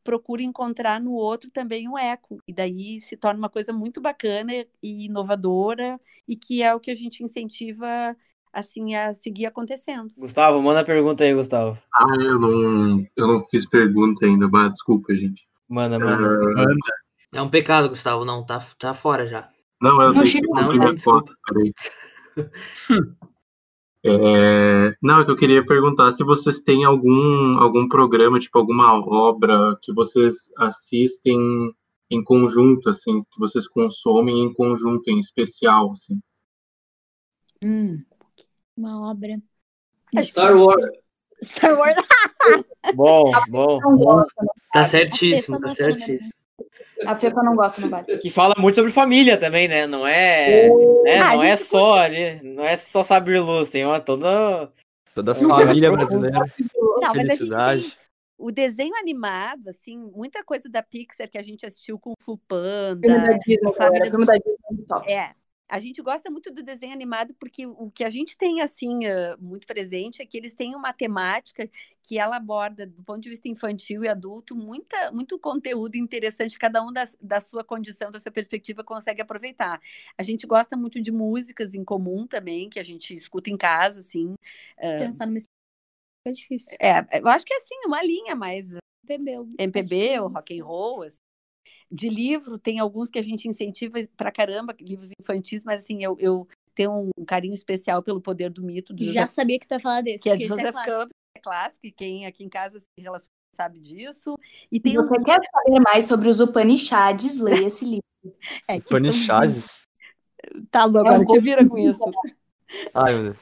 procura encontrar no outro também um eco, e daí se torna uma coisa muito bacana e inovadora, e que é o que a gente incentiva assim a seguir acontecendo. Gustavo, manda a pergunta aí, Gustavo. Ah, eu não, eu não fiz pergunta ainda, mas desculpa, gente. Manda, manda. Uh, É um pecado, Gustavo. Não, tá, tá fora já. não, eu Não, uma não, não, desculpa. foto, peraí. É, não, é que eu queria perguntar se vocês têm algum, algum programa, tipo alguma obra que vocês assistem em conjunto, assim, que vocês consomem em conjunto, em especial, assim. Hum. Uma obra. Star Wars. Star Wars. Bom, bom. Né? Tá certíssimo, tá não certíssimo. A Fefa não gosta, não vale. Que fala muito sobre família também, né? Não é, né? Ah, a não é só ali, não é só saber luz, tem uma toda Toda a família brasileira, Não, mas a gente felicidade. tem o desenho animado, assim, muita coisa da Pixar que a gente assistiu com o Panda, Filme da Disney, Família do Filme da Disney é. É, a gente gosta muito do desenho animado porque o que a gente tem assim muito presente é que eles têm uma temática que ela aborda do ponto de vista infantil e adulto muita, muito conteúdo interessante cada um da, da sua condição da sua perspectiva consegue aproveitar a gente gosta muito de músicas em comum também que a gente escuta em casa assim Pensar numa é difícil. é eu acho que é assim uma linha mais. MPB ou rock and roll assim. De livro tem alguns que a gente incentiva pra caramba livros infantis mas assim eu, eu tenho um carinho especial pelo poder do mito do Já Joseph, sabia que tu ia falar desse. que é esse Joseph clássico. Campbell é clássico e quem aqui em casa se relaciona sabe disso e Se tem um você quer saber mais sobre os Upanishads, leia esse livro. é, que são- tá louco É um agora te vira com isso Ai, meu Deus.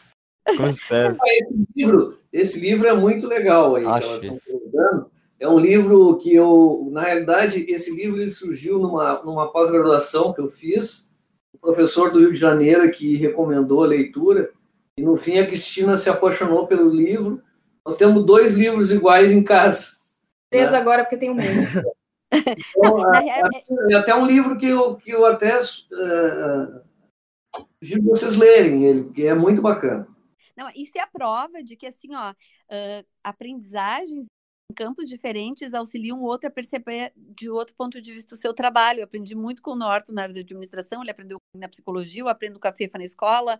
Como espero. Esse livro, esse livro é muito legal aí, que Acho elas que- estão perguntando. É um livro que eu, na realidade, esse livro ele surgiu numa, numa pós-graduação que eu fiz. O professor do Rio de Janeiro que recomendou a leitura. E no fim a Cristina se apaixonou pelo livro. Nós temos dois livros iguais em casa. Três agora porque tem o mesmo. Então, a- real, é até um livro que eu, que eu até uh, sugiro vocês lerem ele, porque é muito bacana. Não, isso é a prova de que, assim, ó, uh, aprendizagens campos diferentes auxiliam o outro a perceber de outro ponto de vista o seu trabalho. Eu aprendi muito com o Norton na área de administração, ele aprendeu na psicologia, eu aprendo com a Fefa na escola,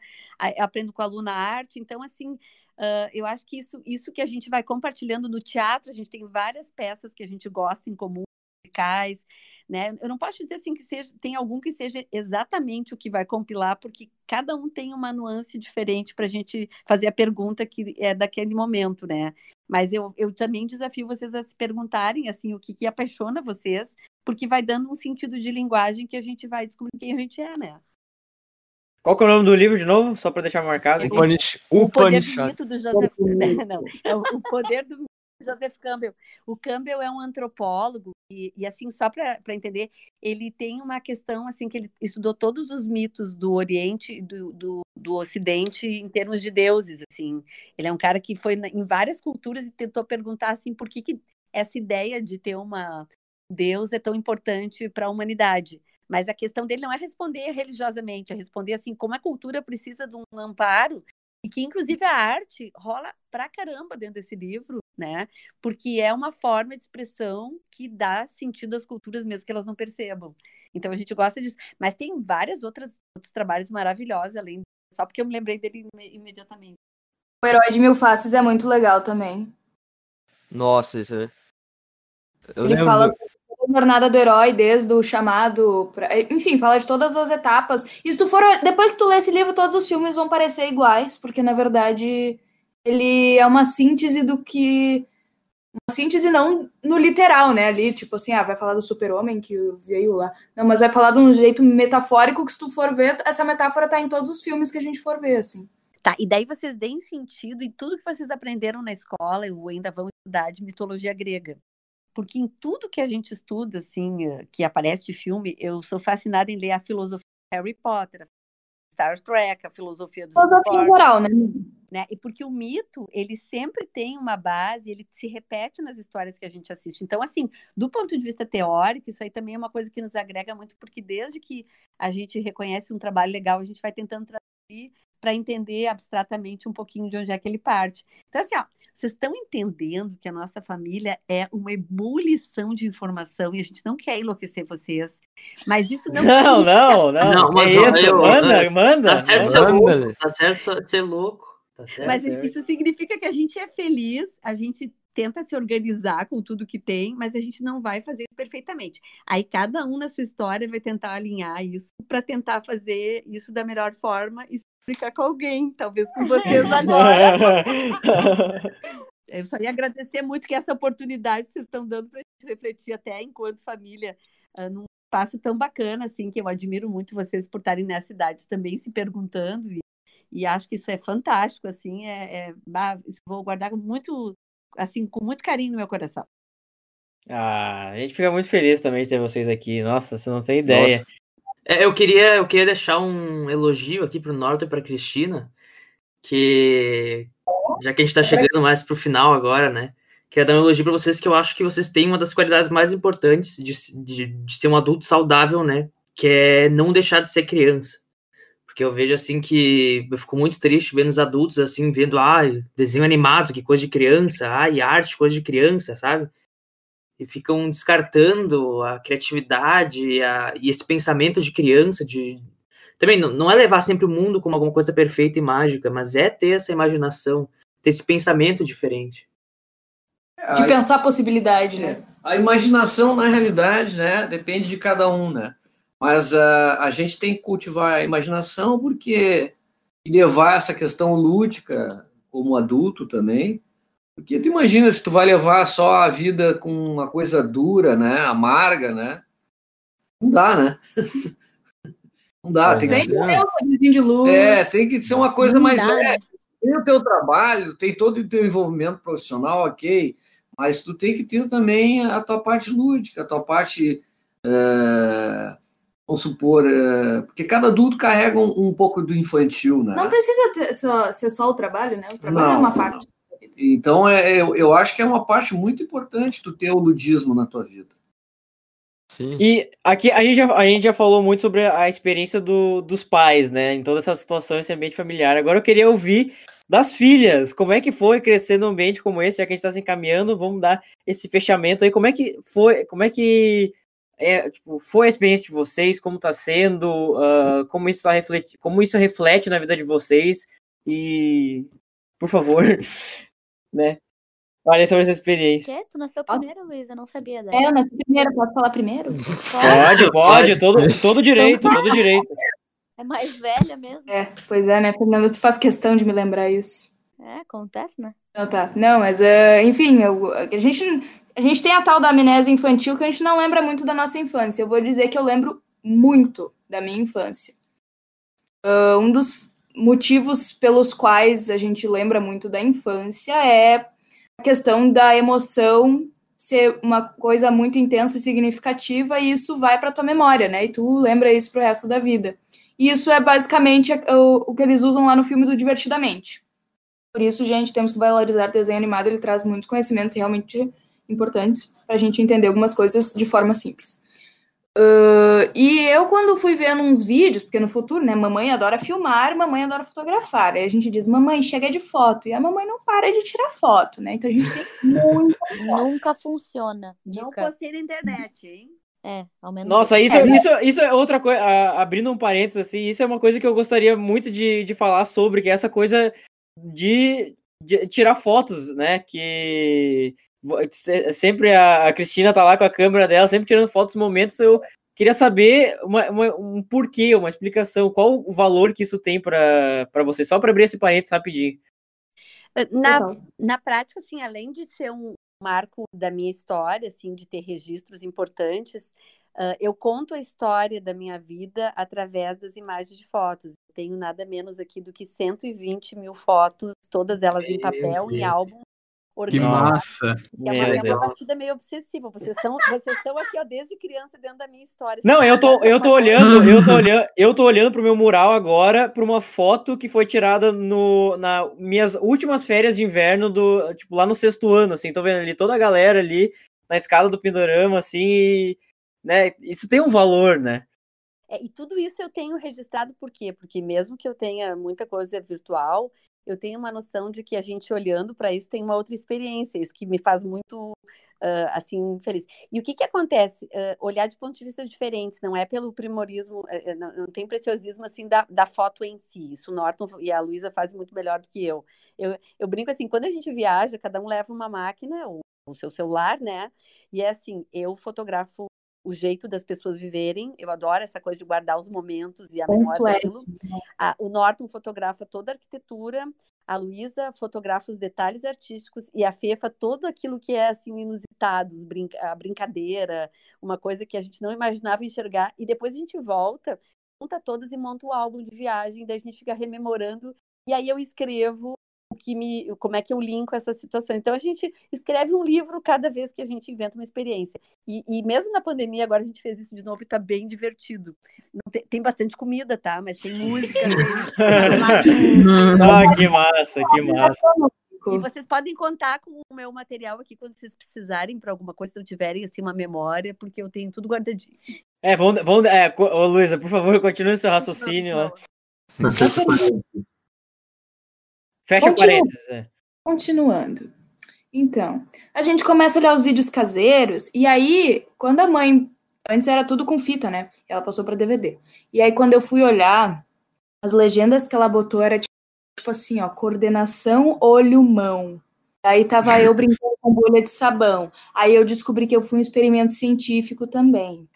aprendo com a Luna arte. Então, assim, uh, eu acho que isso, isso que a gente vai compartilhando no teatro, a gente tem várias peças que a gente gosta em comum, musicais, né? Eu não posso dizer assim que seja, tem algum que seja exatamente o que vai compilar, porque cada um tem uma nuance diferente para a gente fazer a pergunta que é daquele momento, né? Mas eu, eu também desafio vocês a se perguntarem assim o que, que apaixona vocês, porque vai dando um sentido de linguagem que a gente vai descobrir quem a gente é, né? Qual que é o nome do livro de novo? Só para deixar marcado. aqui. Upanish- O poder do mito do Joseph não, é o o poder do mito do Joseph Campbell. O Campbell é um antropólogo e, e, assim só para entender, ele tem uma questão assim que ele estudou todos os mitos do Oriente e do, do, do Ocidente em termos de deuses assim. Ele é um cara que foi em várias culturas e tentou perguntar assim por que, que essa ideia de ter uma Deus é tão importante para a humanidade. Mas a questão dele não é responder religiosamente, é responder assim como a cultura precisa de um amparo e que inclusive a arte rola pra caramba dentro desse livro, né? Porque é uma forma de expressão que dá sentido às culturas mesmo que elas não percebam. Então a gente gosta disso, mas tem várias outras outros trabalhos maravilhosos além só porque eu me lembrei dele ime- imediatamente. O Herói de Mil Faces é muito legal também. Nossa, isso é. Eu Ele lembro- fala jornada do herói, desde o chamado. pra- Enfim, fala de todas as etapas. E se tu for. Depois que tu lê esse livro, todos os filmes vão parecer iguais, porque na verdade ele é uma síntese do que. Uma síntese não no literal, né? Ali, tipo assim, ah, vai falar do super-homem que veio lá. Não, mas vai falar de um jeito metafórico que, se tu for ver, essa metáfora tá em todos os filmes que a gente for ver, assim. Tá, e daí vocês deem sentido em tudo que vocês aprenderam na escola ou ainda vão estudar de mitologia grega. Porque em tudo que a gente estuda, assim, eh, que aparece de filme, eu sou fascinada em ler a filosofia de Harry Potter, Star Trek, a filosofia dos Filosofia geral, né? né? E porque o mito, ele sempre tem uma base, ele se repete nas histórias que a gente assiste. Então, assim, do ponto de vista teórico, isso aí também é uma coisa que nos agrega muito, porque desde que a gente reconhece um trabalho legal, a gente vai tentando traduzir para entender abstratamente um pouquinho de onde é que ele parte. Então, assim, ó, vocês estão entendendo que a nossa família é uma ebulição de informação e a gente não quer enlouquecer vocês, mas isso não Não, não, não. Não, mas, ó, isso? eu- manda, eu- manda. Tá certo ser louco, tá certo ser louco. Tá certo. Mas certo. isso significa que a gente é feliz, a gente tenta se organizar com tudo que tem, mas a gente não vai fazer isso perfeitamente. Aí cada um na sua história vai tentar alinhar isso para tentar fazer isso da melhor forma e explicar com alguém, talvez com vocês agora. Eu só ia agradecer muito que essa oportunidade que vocês estão dando para a gente refletir até enquanto família ah, num espaço tão bacana assim que eu admiro muito vocês por estarem nessa idade também se perguntando e, e acho que isso é fantástico assim é, é vou guardar com muito assim com muito carinho no meu coração Ah, a gente fica muito feliz também de ter vocês aqui. Nossa, você não tem ideia. Nossa. É, eu queria, eu queria deixar um elogio aqui pro Norton e pra Cristina, que já que a gente tá chegando mais pro final agora, né? Queria dar um elogio pra vocês que eu acho que vocês têm uma das qualidades mais importantes de, de, de ser um adulto saudável, né? Que é não deixar de ser criança. Porque eu vejo assim que eu fico muito triste vendo os adultos assim, vendo, ah, desenho animado, que coisa de criança, ai, arte, coisa de criança, sabe? E ficam descartando a criatividade a, e esse pensamento de criança de também não, não é levar sempre o mundo como alguma coisa perfeita e mágica mas é ter essa imaginação ter esse pensamento diferente De A- pensar a possibilidade, né? A imaginação, na realidade, né, depende de cada um, né? Mas ah, a gente tem que cultivar a imaginação porque e levar essa questão lúdica como adulto também. Porque tu imagina se tu vai levar só a vida com uma coisa dura, né, amarga, né? Não dá, né? Não dá, tem que Tem ser, que ter um sorrisinho de luz. é, tem que ser uma coisa Não mais dá, né? leve. Tem o teu trabalho, tem todo o teu envolvimento profissional, ok, mas tu tem que ter também a tua parte lúdica, a tua parte, eh, vamos supor, eh, porque cada adulto carrega um, um pouco do infantil, né? Não precisa ter só- ser só o trabalho, né? O trabalho é Não, uma parte. Então, é, eu, eu acho que é uma parte muito importante tu ter o ludismo na tua vida. Sim. E aqui a gente, já, a gente já falou muito sobre a experiência do- dos pais, né? Em toda essa situação, esse ambiente familiar. Agora eu queria ouvir das filhas. Como é que foi crescer num ambiente como esse, já que a gente está se encaminhando, vamos dar esse fechamento aí. Como é que foi? Como é que é, tipo, foi a experiência de vocês? Como está sendo? ah, como, isso tá refleti como isso reflete na vida de vocês? E, por favor, né? Falem sobre essa experiência. Quê? Tu nasceu primeiro, Luísa? Não sabia dessa. É, eu nasci primeiro, posso falar primeiro? Pode, pode, todo, todo direito, todo direito. É mais velha mesmo. É, pois é, né, Fernanda? Tu faz questão de me lembrar isso. É, acontece, né? Não, tá. Não, mas, eh, enfim, eu- a, gente, a gente tem a tal da amnésia infantil que a gente não lembra muito da nossa infância. Eu vou dizer que eu lembro muito da minha infância. uh, um dos motivos pelos quais a gente lembra muito da infância é a questão da emoção ser uma coisa muito intensa e significativa e isso vai para tua memória, né? E tu lembra isso pro resto da vida. E isso é basicamente o, que eles usam lá no filme do Divertidamente. Por isso, gente, temos que valorizar o desenho animado, ele traz muitos conhecimentos realmente importantes para a gente entender algumas coisas de forma simples. Uh, e eu, quando fui vendo uns vídeos, porque no futuro, né, mamãe adora filmar, mamãe adora fotografar. Aí a gente diz, mamãe, chega de foto. E a mamãe não para de tirar foto, né? Então a gente tem muita Nunca funciona. Não Dica. postei na internet, hein? É, ao menos. Nossa, isso, É, isso, isso é outra coisa. Abrindo um parênteses, assim, isso é uma coisa que eu gostaria muito de, de falar sobre, que é essa coisa de, de tirar fotos, né? Que sempre a, a Cristina tá lá com a câmera dela, sempre tirando fotos, momentos. Eu queria saber uma, uma- um porquê, uma explicação, qual o valor que isso tem pra pra você, só pra abrir esse parênteses rapidinho. Na, Total. na prática, assim, além de ser um marco da minha história, assim, de ter registros importantes, ah, eu conto a história da minha vida através das imagens de fotos. Eu tenho nada menos aqui do que 120 mil fotos, todas elas em papel, em Deus. Que massa. É uma, é uma batida meio obsessiva. Vocês estão, vocês estão aqui, ó, desde criança dentro da minha história. Não, eu tô, eu tô olhando, eu tô olhando, eu tô olhando pro meu mural agora, pra uma foto que foi tirada no, na minhas últimas férias de inverno do, tipo, lá no sexto ano, assim, tô vendo ali toda a galera ali na escada do Pindorama, assim, e, né, isso tem um valor, né? É, e tudo isso eu tenho registrado por quê? Porque mesmo que eu tenha muita coisa virtual, eu tenho uma noção de que a gente olhando para isso tem uma outra experiência, isso que me faz muito ah, assim feliz. E o que que acontece? Ah, olhar de pontos de vista diferentes, não é pelo primorismo, eh, eh, não, não tem preciosismo assim da, da foto em si. Isso o Norton e a Luísa fazem muito melhor do que eu. eu. Eu brinco assim, quando a gente viaja, cada um leva uma máquina, o, o seu celular, né? E é assim, eu fotografo o jeito das pessoas viverem. Eu adoro essa coisa de guardar os momentos e a Com memória daquilo. O Norton fotografa toda a arquitetura, a Luísa fotografa os detalhes artísticos e a Fefa todo aquilo que é assim inusitado, a brincadeira, uma coisa que a gente não imaginava enxergar. E depois a gente volta, junta todas e monta o álbum de viagem, daí a gente fica rememorando e aí eu escrevo que me, como é que eu linko essa situação. Então a gente escreve um livro cada vez que a gente inventa uma experiência. E, e mesmo na pandemia, agora a gente fez isso de novo e tá bem divertido. Não tem, tem bastante comida, tá? Mas tem música, tem. Ah, que massa, que massa. E vocês podem contar com o meu material aqui quando vocês precisarem para alguma coisa, se não tiverem assim uma memória, porque eu tenho tudo guardadinho. É, vamos, vamos, é, ô, Luísa, por favor, continue seu raciocínio lá. Parênteses. Fecha Continua. parênteses. é. Continuando. Então, a gente começa a olhar os vídeos caseiros, e aí, quando a mãe. Antes era tudo com fita, né? Ela passou para DVD. E aí, quando eu fui olhar, as legendas que ela botou era tipo assim, ó, coordenação olho-mão. Aí tava eu brincando com bolha de sabão. Aí eu descobri que eu fui um experimento científico também.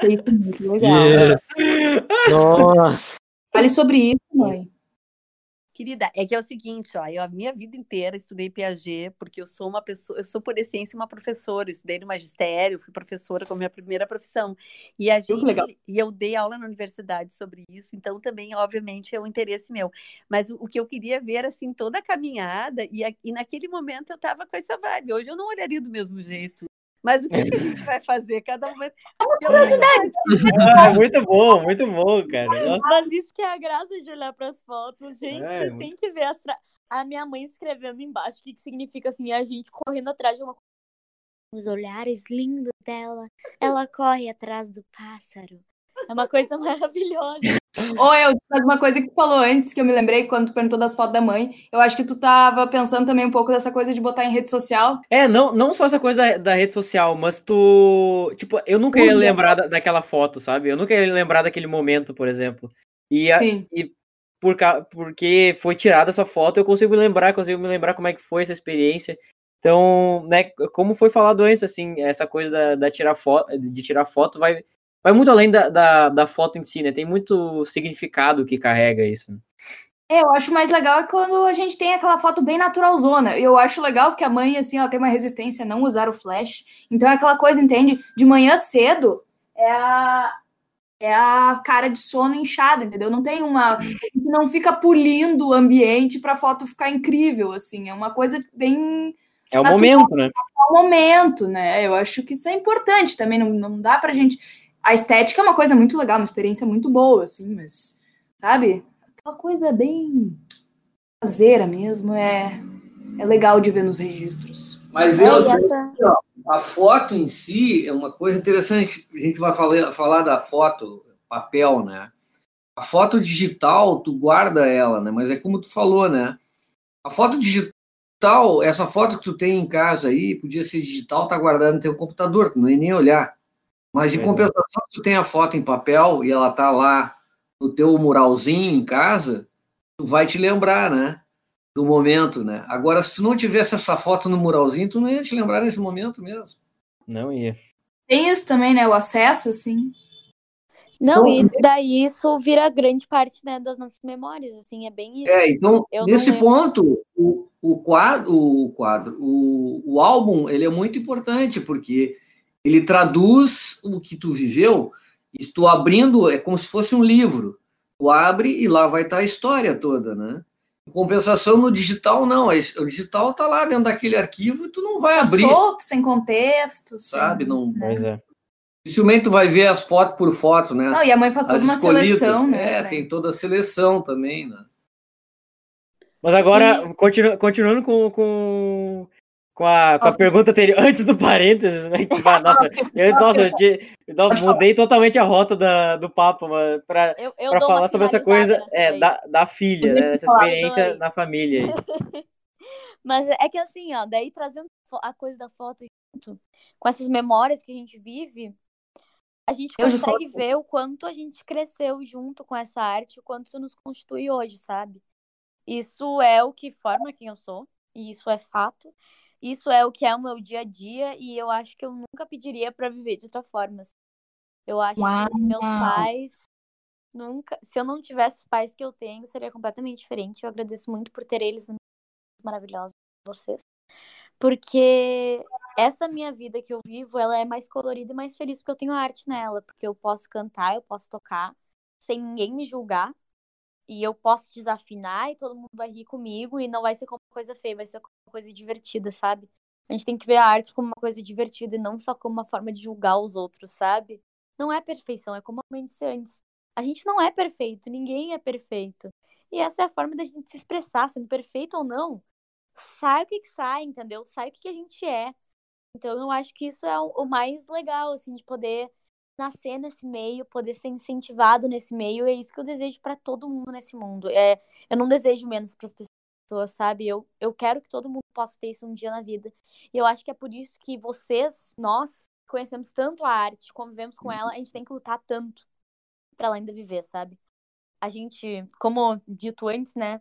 Foi muito legal. Yeah. Nossa. Fale sobre isso, mãe. Querida, é que é o seguinte, ó, eu a minha vida inteira estudei Piaget, porque eu sou uma pessoa, eu sou por essência uma professora, eu estudei no magistério, fui professora como minha primeira profissão. E a gente, e eu dei aula na universidade sobre isso, então também, obviamente, é um interesse meu. Mas o, o que eu queria ver, assim, toda a caminhada, e, a- e naquele momento eu tava com essa vibe. Hoje eu não olharia do mesmo jeito. Mas o que, que a gente vai fazer? Cada momento. Curiosidade! Ah, muito bom, muito bom, cara. Nossa, Mas isso que é a graça de olhar pras fotos, gente. É, vocês muito- têm que ver as tra- a minha mãe escrevendo embaixo o que, que significa assim, a gente correndo atrás de uma coisa. Os olhares lindos dela. Ela corre atrás do pássaro. É uma coisa maravilhosa. Ou eu, mas uma coisa que tu falou antes, que eu me lembrei quando tu perguntou das fotos da mãe, eu acho que tu tava pensando também um pouco dessa coisa de botar em rede social. É, não, não só essa coisa da, rede social, mas tu. Tipo, eu nunca ia Tudo. lembrar da- daquela foto, sabe? Eu nunca ia lembrar daquele momento, por exemplo. E, a- Sim. e por, porque foi tirada essa foto, eu consigo lembrar, consigo me lembrar como é que foi essa experiência. Então, né, como foi falado antes, assim, essa coisa da, da tirar foto, de tirar foto vai, vai muito além da, da, da foto em si, né? Tem muito significado que carrega isso. É, eu acho mais legal é quando a gente tem aquela foto bem naturalzona. Eu acho legal que a mãe, assim, ela tem uma resistência a não usar o flash. Então é aquela coisa, entende? De manhã cedo, é a, é a cara de sono inchada, entendeu? Não tem uma. Não fica polindo o ambiente para a foto ficar incrível, assim. É uma coisa bem. É o natural, momento, né? É o momento, né? Eu acho que isso é importante também. Não, não dá pra gente. A estética é uma coisa muito legal, uma experiência muito boa, assim, mas. Sabe? Aquela coisa bem caseira mesmo é, é legal de ver nos registros. Mas É, eu essa- ó, a foto em si é uma coisa interessante. A gente vai falar, falar da foto, papel, né? A foto digital, tu guarda ela, né? Mas é como tu falou, né? A foto digital, essa foto que tu tem em casa aí, podia ser digital, tá guardada no teu computador, tu não ia nem olhar. Mas de Pois é. compensação, se tu tem a foto em papel e ela tá lá no teu muralzinho em casa, tu vai te lembrar, né? Do momento, né? Agora, se tu não tivesse essa foto no muralzinho, tu não ia te lembrar nesse momento mesmo. Não ia. Tem isso também, né? O acesso, assim. Não, Então, e daí isso vira grande parte, né, das nossas memórias, assim, é bem isso. É, então, Eu não nesse ponto, o, o quadro, o, quadro o, o álbum, ele é muito importante, porque ele traduz o que tu viveu, e se tu abrindo, é como se fosse um livro. Tu abre e lá vai estar a história toda, né? Em compensação, no digital, não. O digital tá lá dentro daquele arquivo e tu não vai Tá abrir, solto, sem contexto. sem- sabe? Não, Pois é. dificilmente tu vai ver as fotos por foto, né? Não, e a mãe faz toda As uma escolhidas. seleção, né? É, tem toda a seleção também, né? Mas agora, continu- continuando com, com, com, a, com a pergunta anterior, antes do parênteses, né? que, Nossa, eu, nossa, eu, te- eu mudei totalmente a rota da, do papo, mano, pra, Eu, eu pra dou uma falar sobre essa coisa é, da, da filha, né? Essa experiência então, na família aí. Mas é que assim, ó, daí trazendo a coisa da foto junto, com essas memórias que a gente vive, a gente Eu já consegue ver o quanto a gente cresceu junto com essa arte, o quanto isso nos constitui hoje, sabe? Isso é o que forma quem eu sou, e isso é fato. Isso é o que é o meu dia a dia, e eu acho que eu nunca pediria pra viver de outra forma. assim. Eu acho Uau. que meus pais nunca, se eu não tivesse os pais que eu tenho, seria completamente diferente. Eu agradeço muito por ter eles maravilhosos vocês. Porque essa minha vida que eu vivo, ela é mais colorida e mais feliz porque eu tenho arte nela, porque eu posso cantar, eu posso tocar sem ninguém me julgar. E eu posso desafinar e todo mundo vai rir comigo e não vai ser como coisa feia, vai ser como coisa divertida, sabe? A gente tem que ver a arte como uma coisa divertida e não só como uma forma de julgar os outros, sabe? Não é perfeição, é como a mãe disse antes. A gente não é perfeito, ninguém é perfeito. E essa é a forma da gente se expressar, sendo perfeito ou não. Sai o que, que sai, entendeu? Sai o que, que a gente é. Então eu acho que isso é o mais legal, assim, de poder nascer nesse meio, poder ser incentivado nesse meio. É isso que eu desejo pra todo mundo nesse mundo. É, eu não desejo menos para as pessoas, sabe? Eu, eu quero que todo mundo possa ter isso um dia na vida. E eu acho que é por isso que vocês, nós, conhecemos tanto a arte, convivemos com ela, a gente tem que lutar tanto pra ela ainda viver, sabe? A gente, como dito antes, né?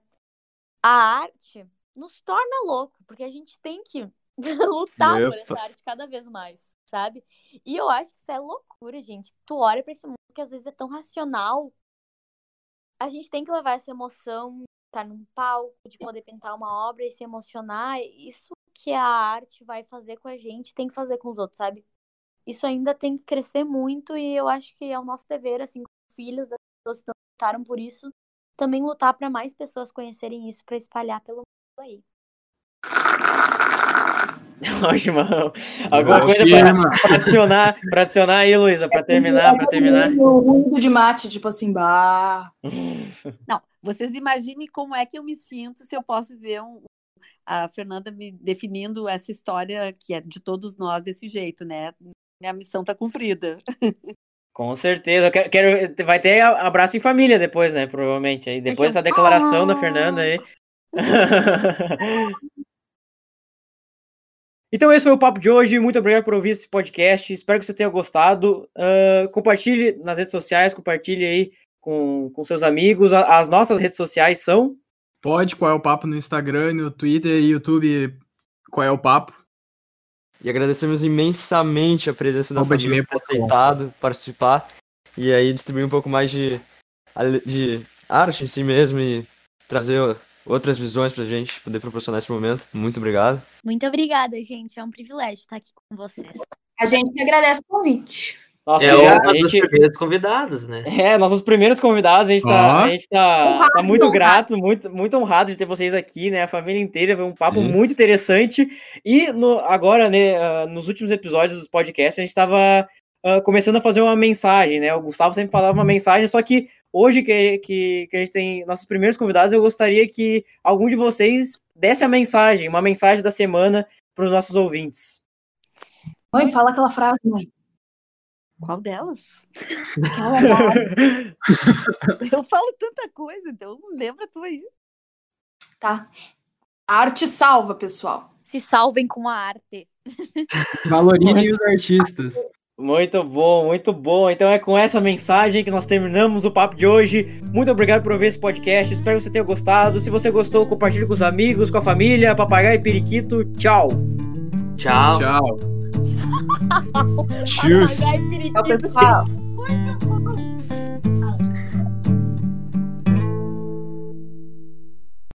A arte nos torna louco, porque a gente tem que lutar por Epa. essa arte cada vez mais, sabe? E eu acho que isso é loucura, gente. Tu olha pra esse mundo que às vezes é tão racional. A gente tem que levar essa emoção, estar num palco, de poder pintar uma obra e se emocionar. Isso que a arte vai fazer com a gente, tem que fazer com os outros, sabe? Isso ainda tem que crescer muito e eu acho que é o nosso dever, assim, como filhos das pessoas que lutaram por isso, também lutar para mais pessoas conhecerem isso, para espalhar pelo mundo aí. Ótimo. Alguma coisa pra, mano. pra adicionar, pra adicionar aí, Luísa, pra terminar, pra terminar. O ruído de mate, tipo assim, bah. Não, vocês imaginem como é que eu me sinto se eu posso ver um- a Fernanda me definindo essa história que é de todos nós desse jeito, né? Minha missão tá cumprida. Com certeza. Eu quero, quero- vai ter abraço em família depois, né? Provavelmente. Aí depois dessa declaração da Fernanda aí. Então esse foi o papo de hoje. Muito obrigado por ouvir esse podcast. Espero que você tenha gostado. Ah, compartilhe nas redes sociais, compartilhe aí com, com seus amigos. As nossas redes sociais são. Pode, qual é o papo no Instagram, no Twitter e YouTube, qual é o papo? E agradecemos imensamente a presença da Arroba família por ter aceitado participar e aí distribuir um pouco mais de, de arte em si mesmo e trazer outras visões pra gente poder proporcionar esse momento. Muito obrigado. Muito obrigada, gente. É um privilégio estar aqui com vocês. A gente que agradece o convite. Nossa, É uma a dos gente, primeiros convidados, né? é, nossos primeiros convidados, a gente tá, Ó. a gente tá, Honrado, tá muito honrado. grato, muito, muito honrado de ter vocês aqui, né? A família inteira, foi um papo Sim. muito interessante. E no, agora, né, ah, nos últimos episódios dos podcasts, a gente estava começando a fazer uma mensagem, né? O Gustavo sempre falava uma mensagem, só que hoje que, que, que a gente tem nossos primeiros convidados, eu gostaria que algum de vocês desse a mensagem, uma mensagem da semana para os nossos ouvintes. Mãe, fala aquela frase, mãe. Qual delas? Eu falo tanta coisa, então lembra tu aí. Tá. A arte salva, pessoal. Se salvem com a arte. Valorinem os artistas. Muito bom, muito bom. Então é com essa mensagem que nós terminamos o papo de hoje. Muito obrigado por ouvir esse podcast. Espero que você tenha gostado. Se você gostou, compartilhe com os amigos, com a família, papagaio e periquito. Tchau. Tchau. Tchau. Cheers. Papagaio periquito. Tchau, pessoal.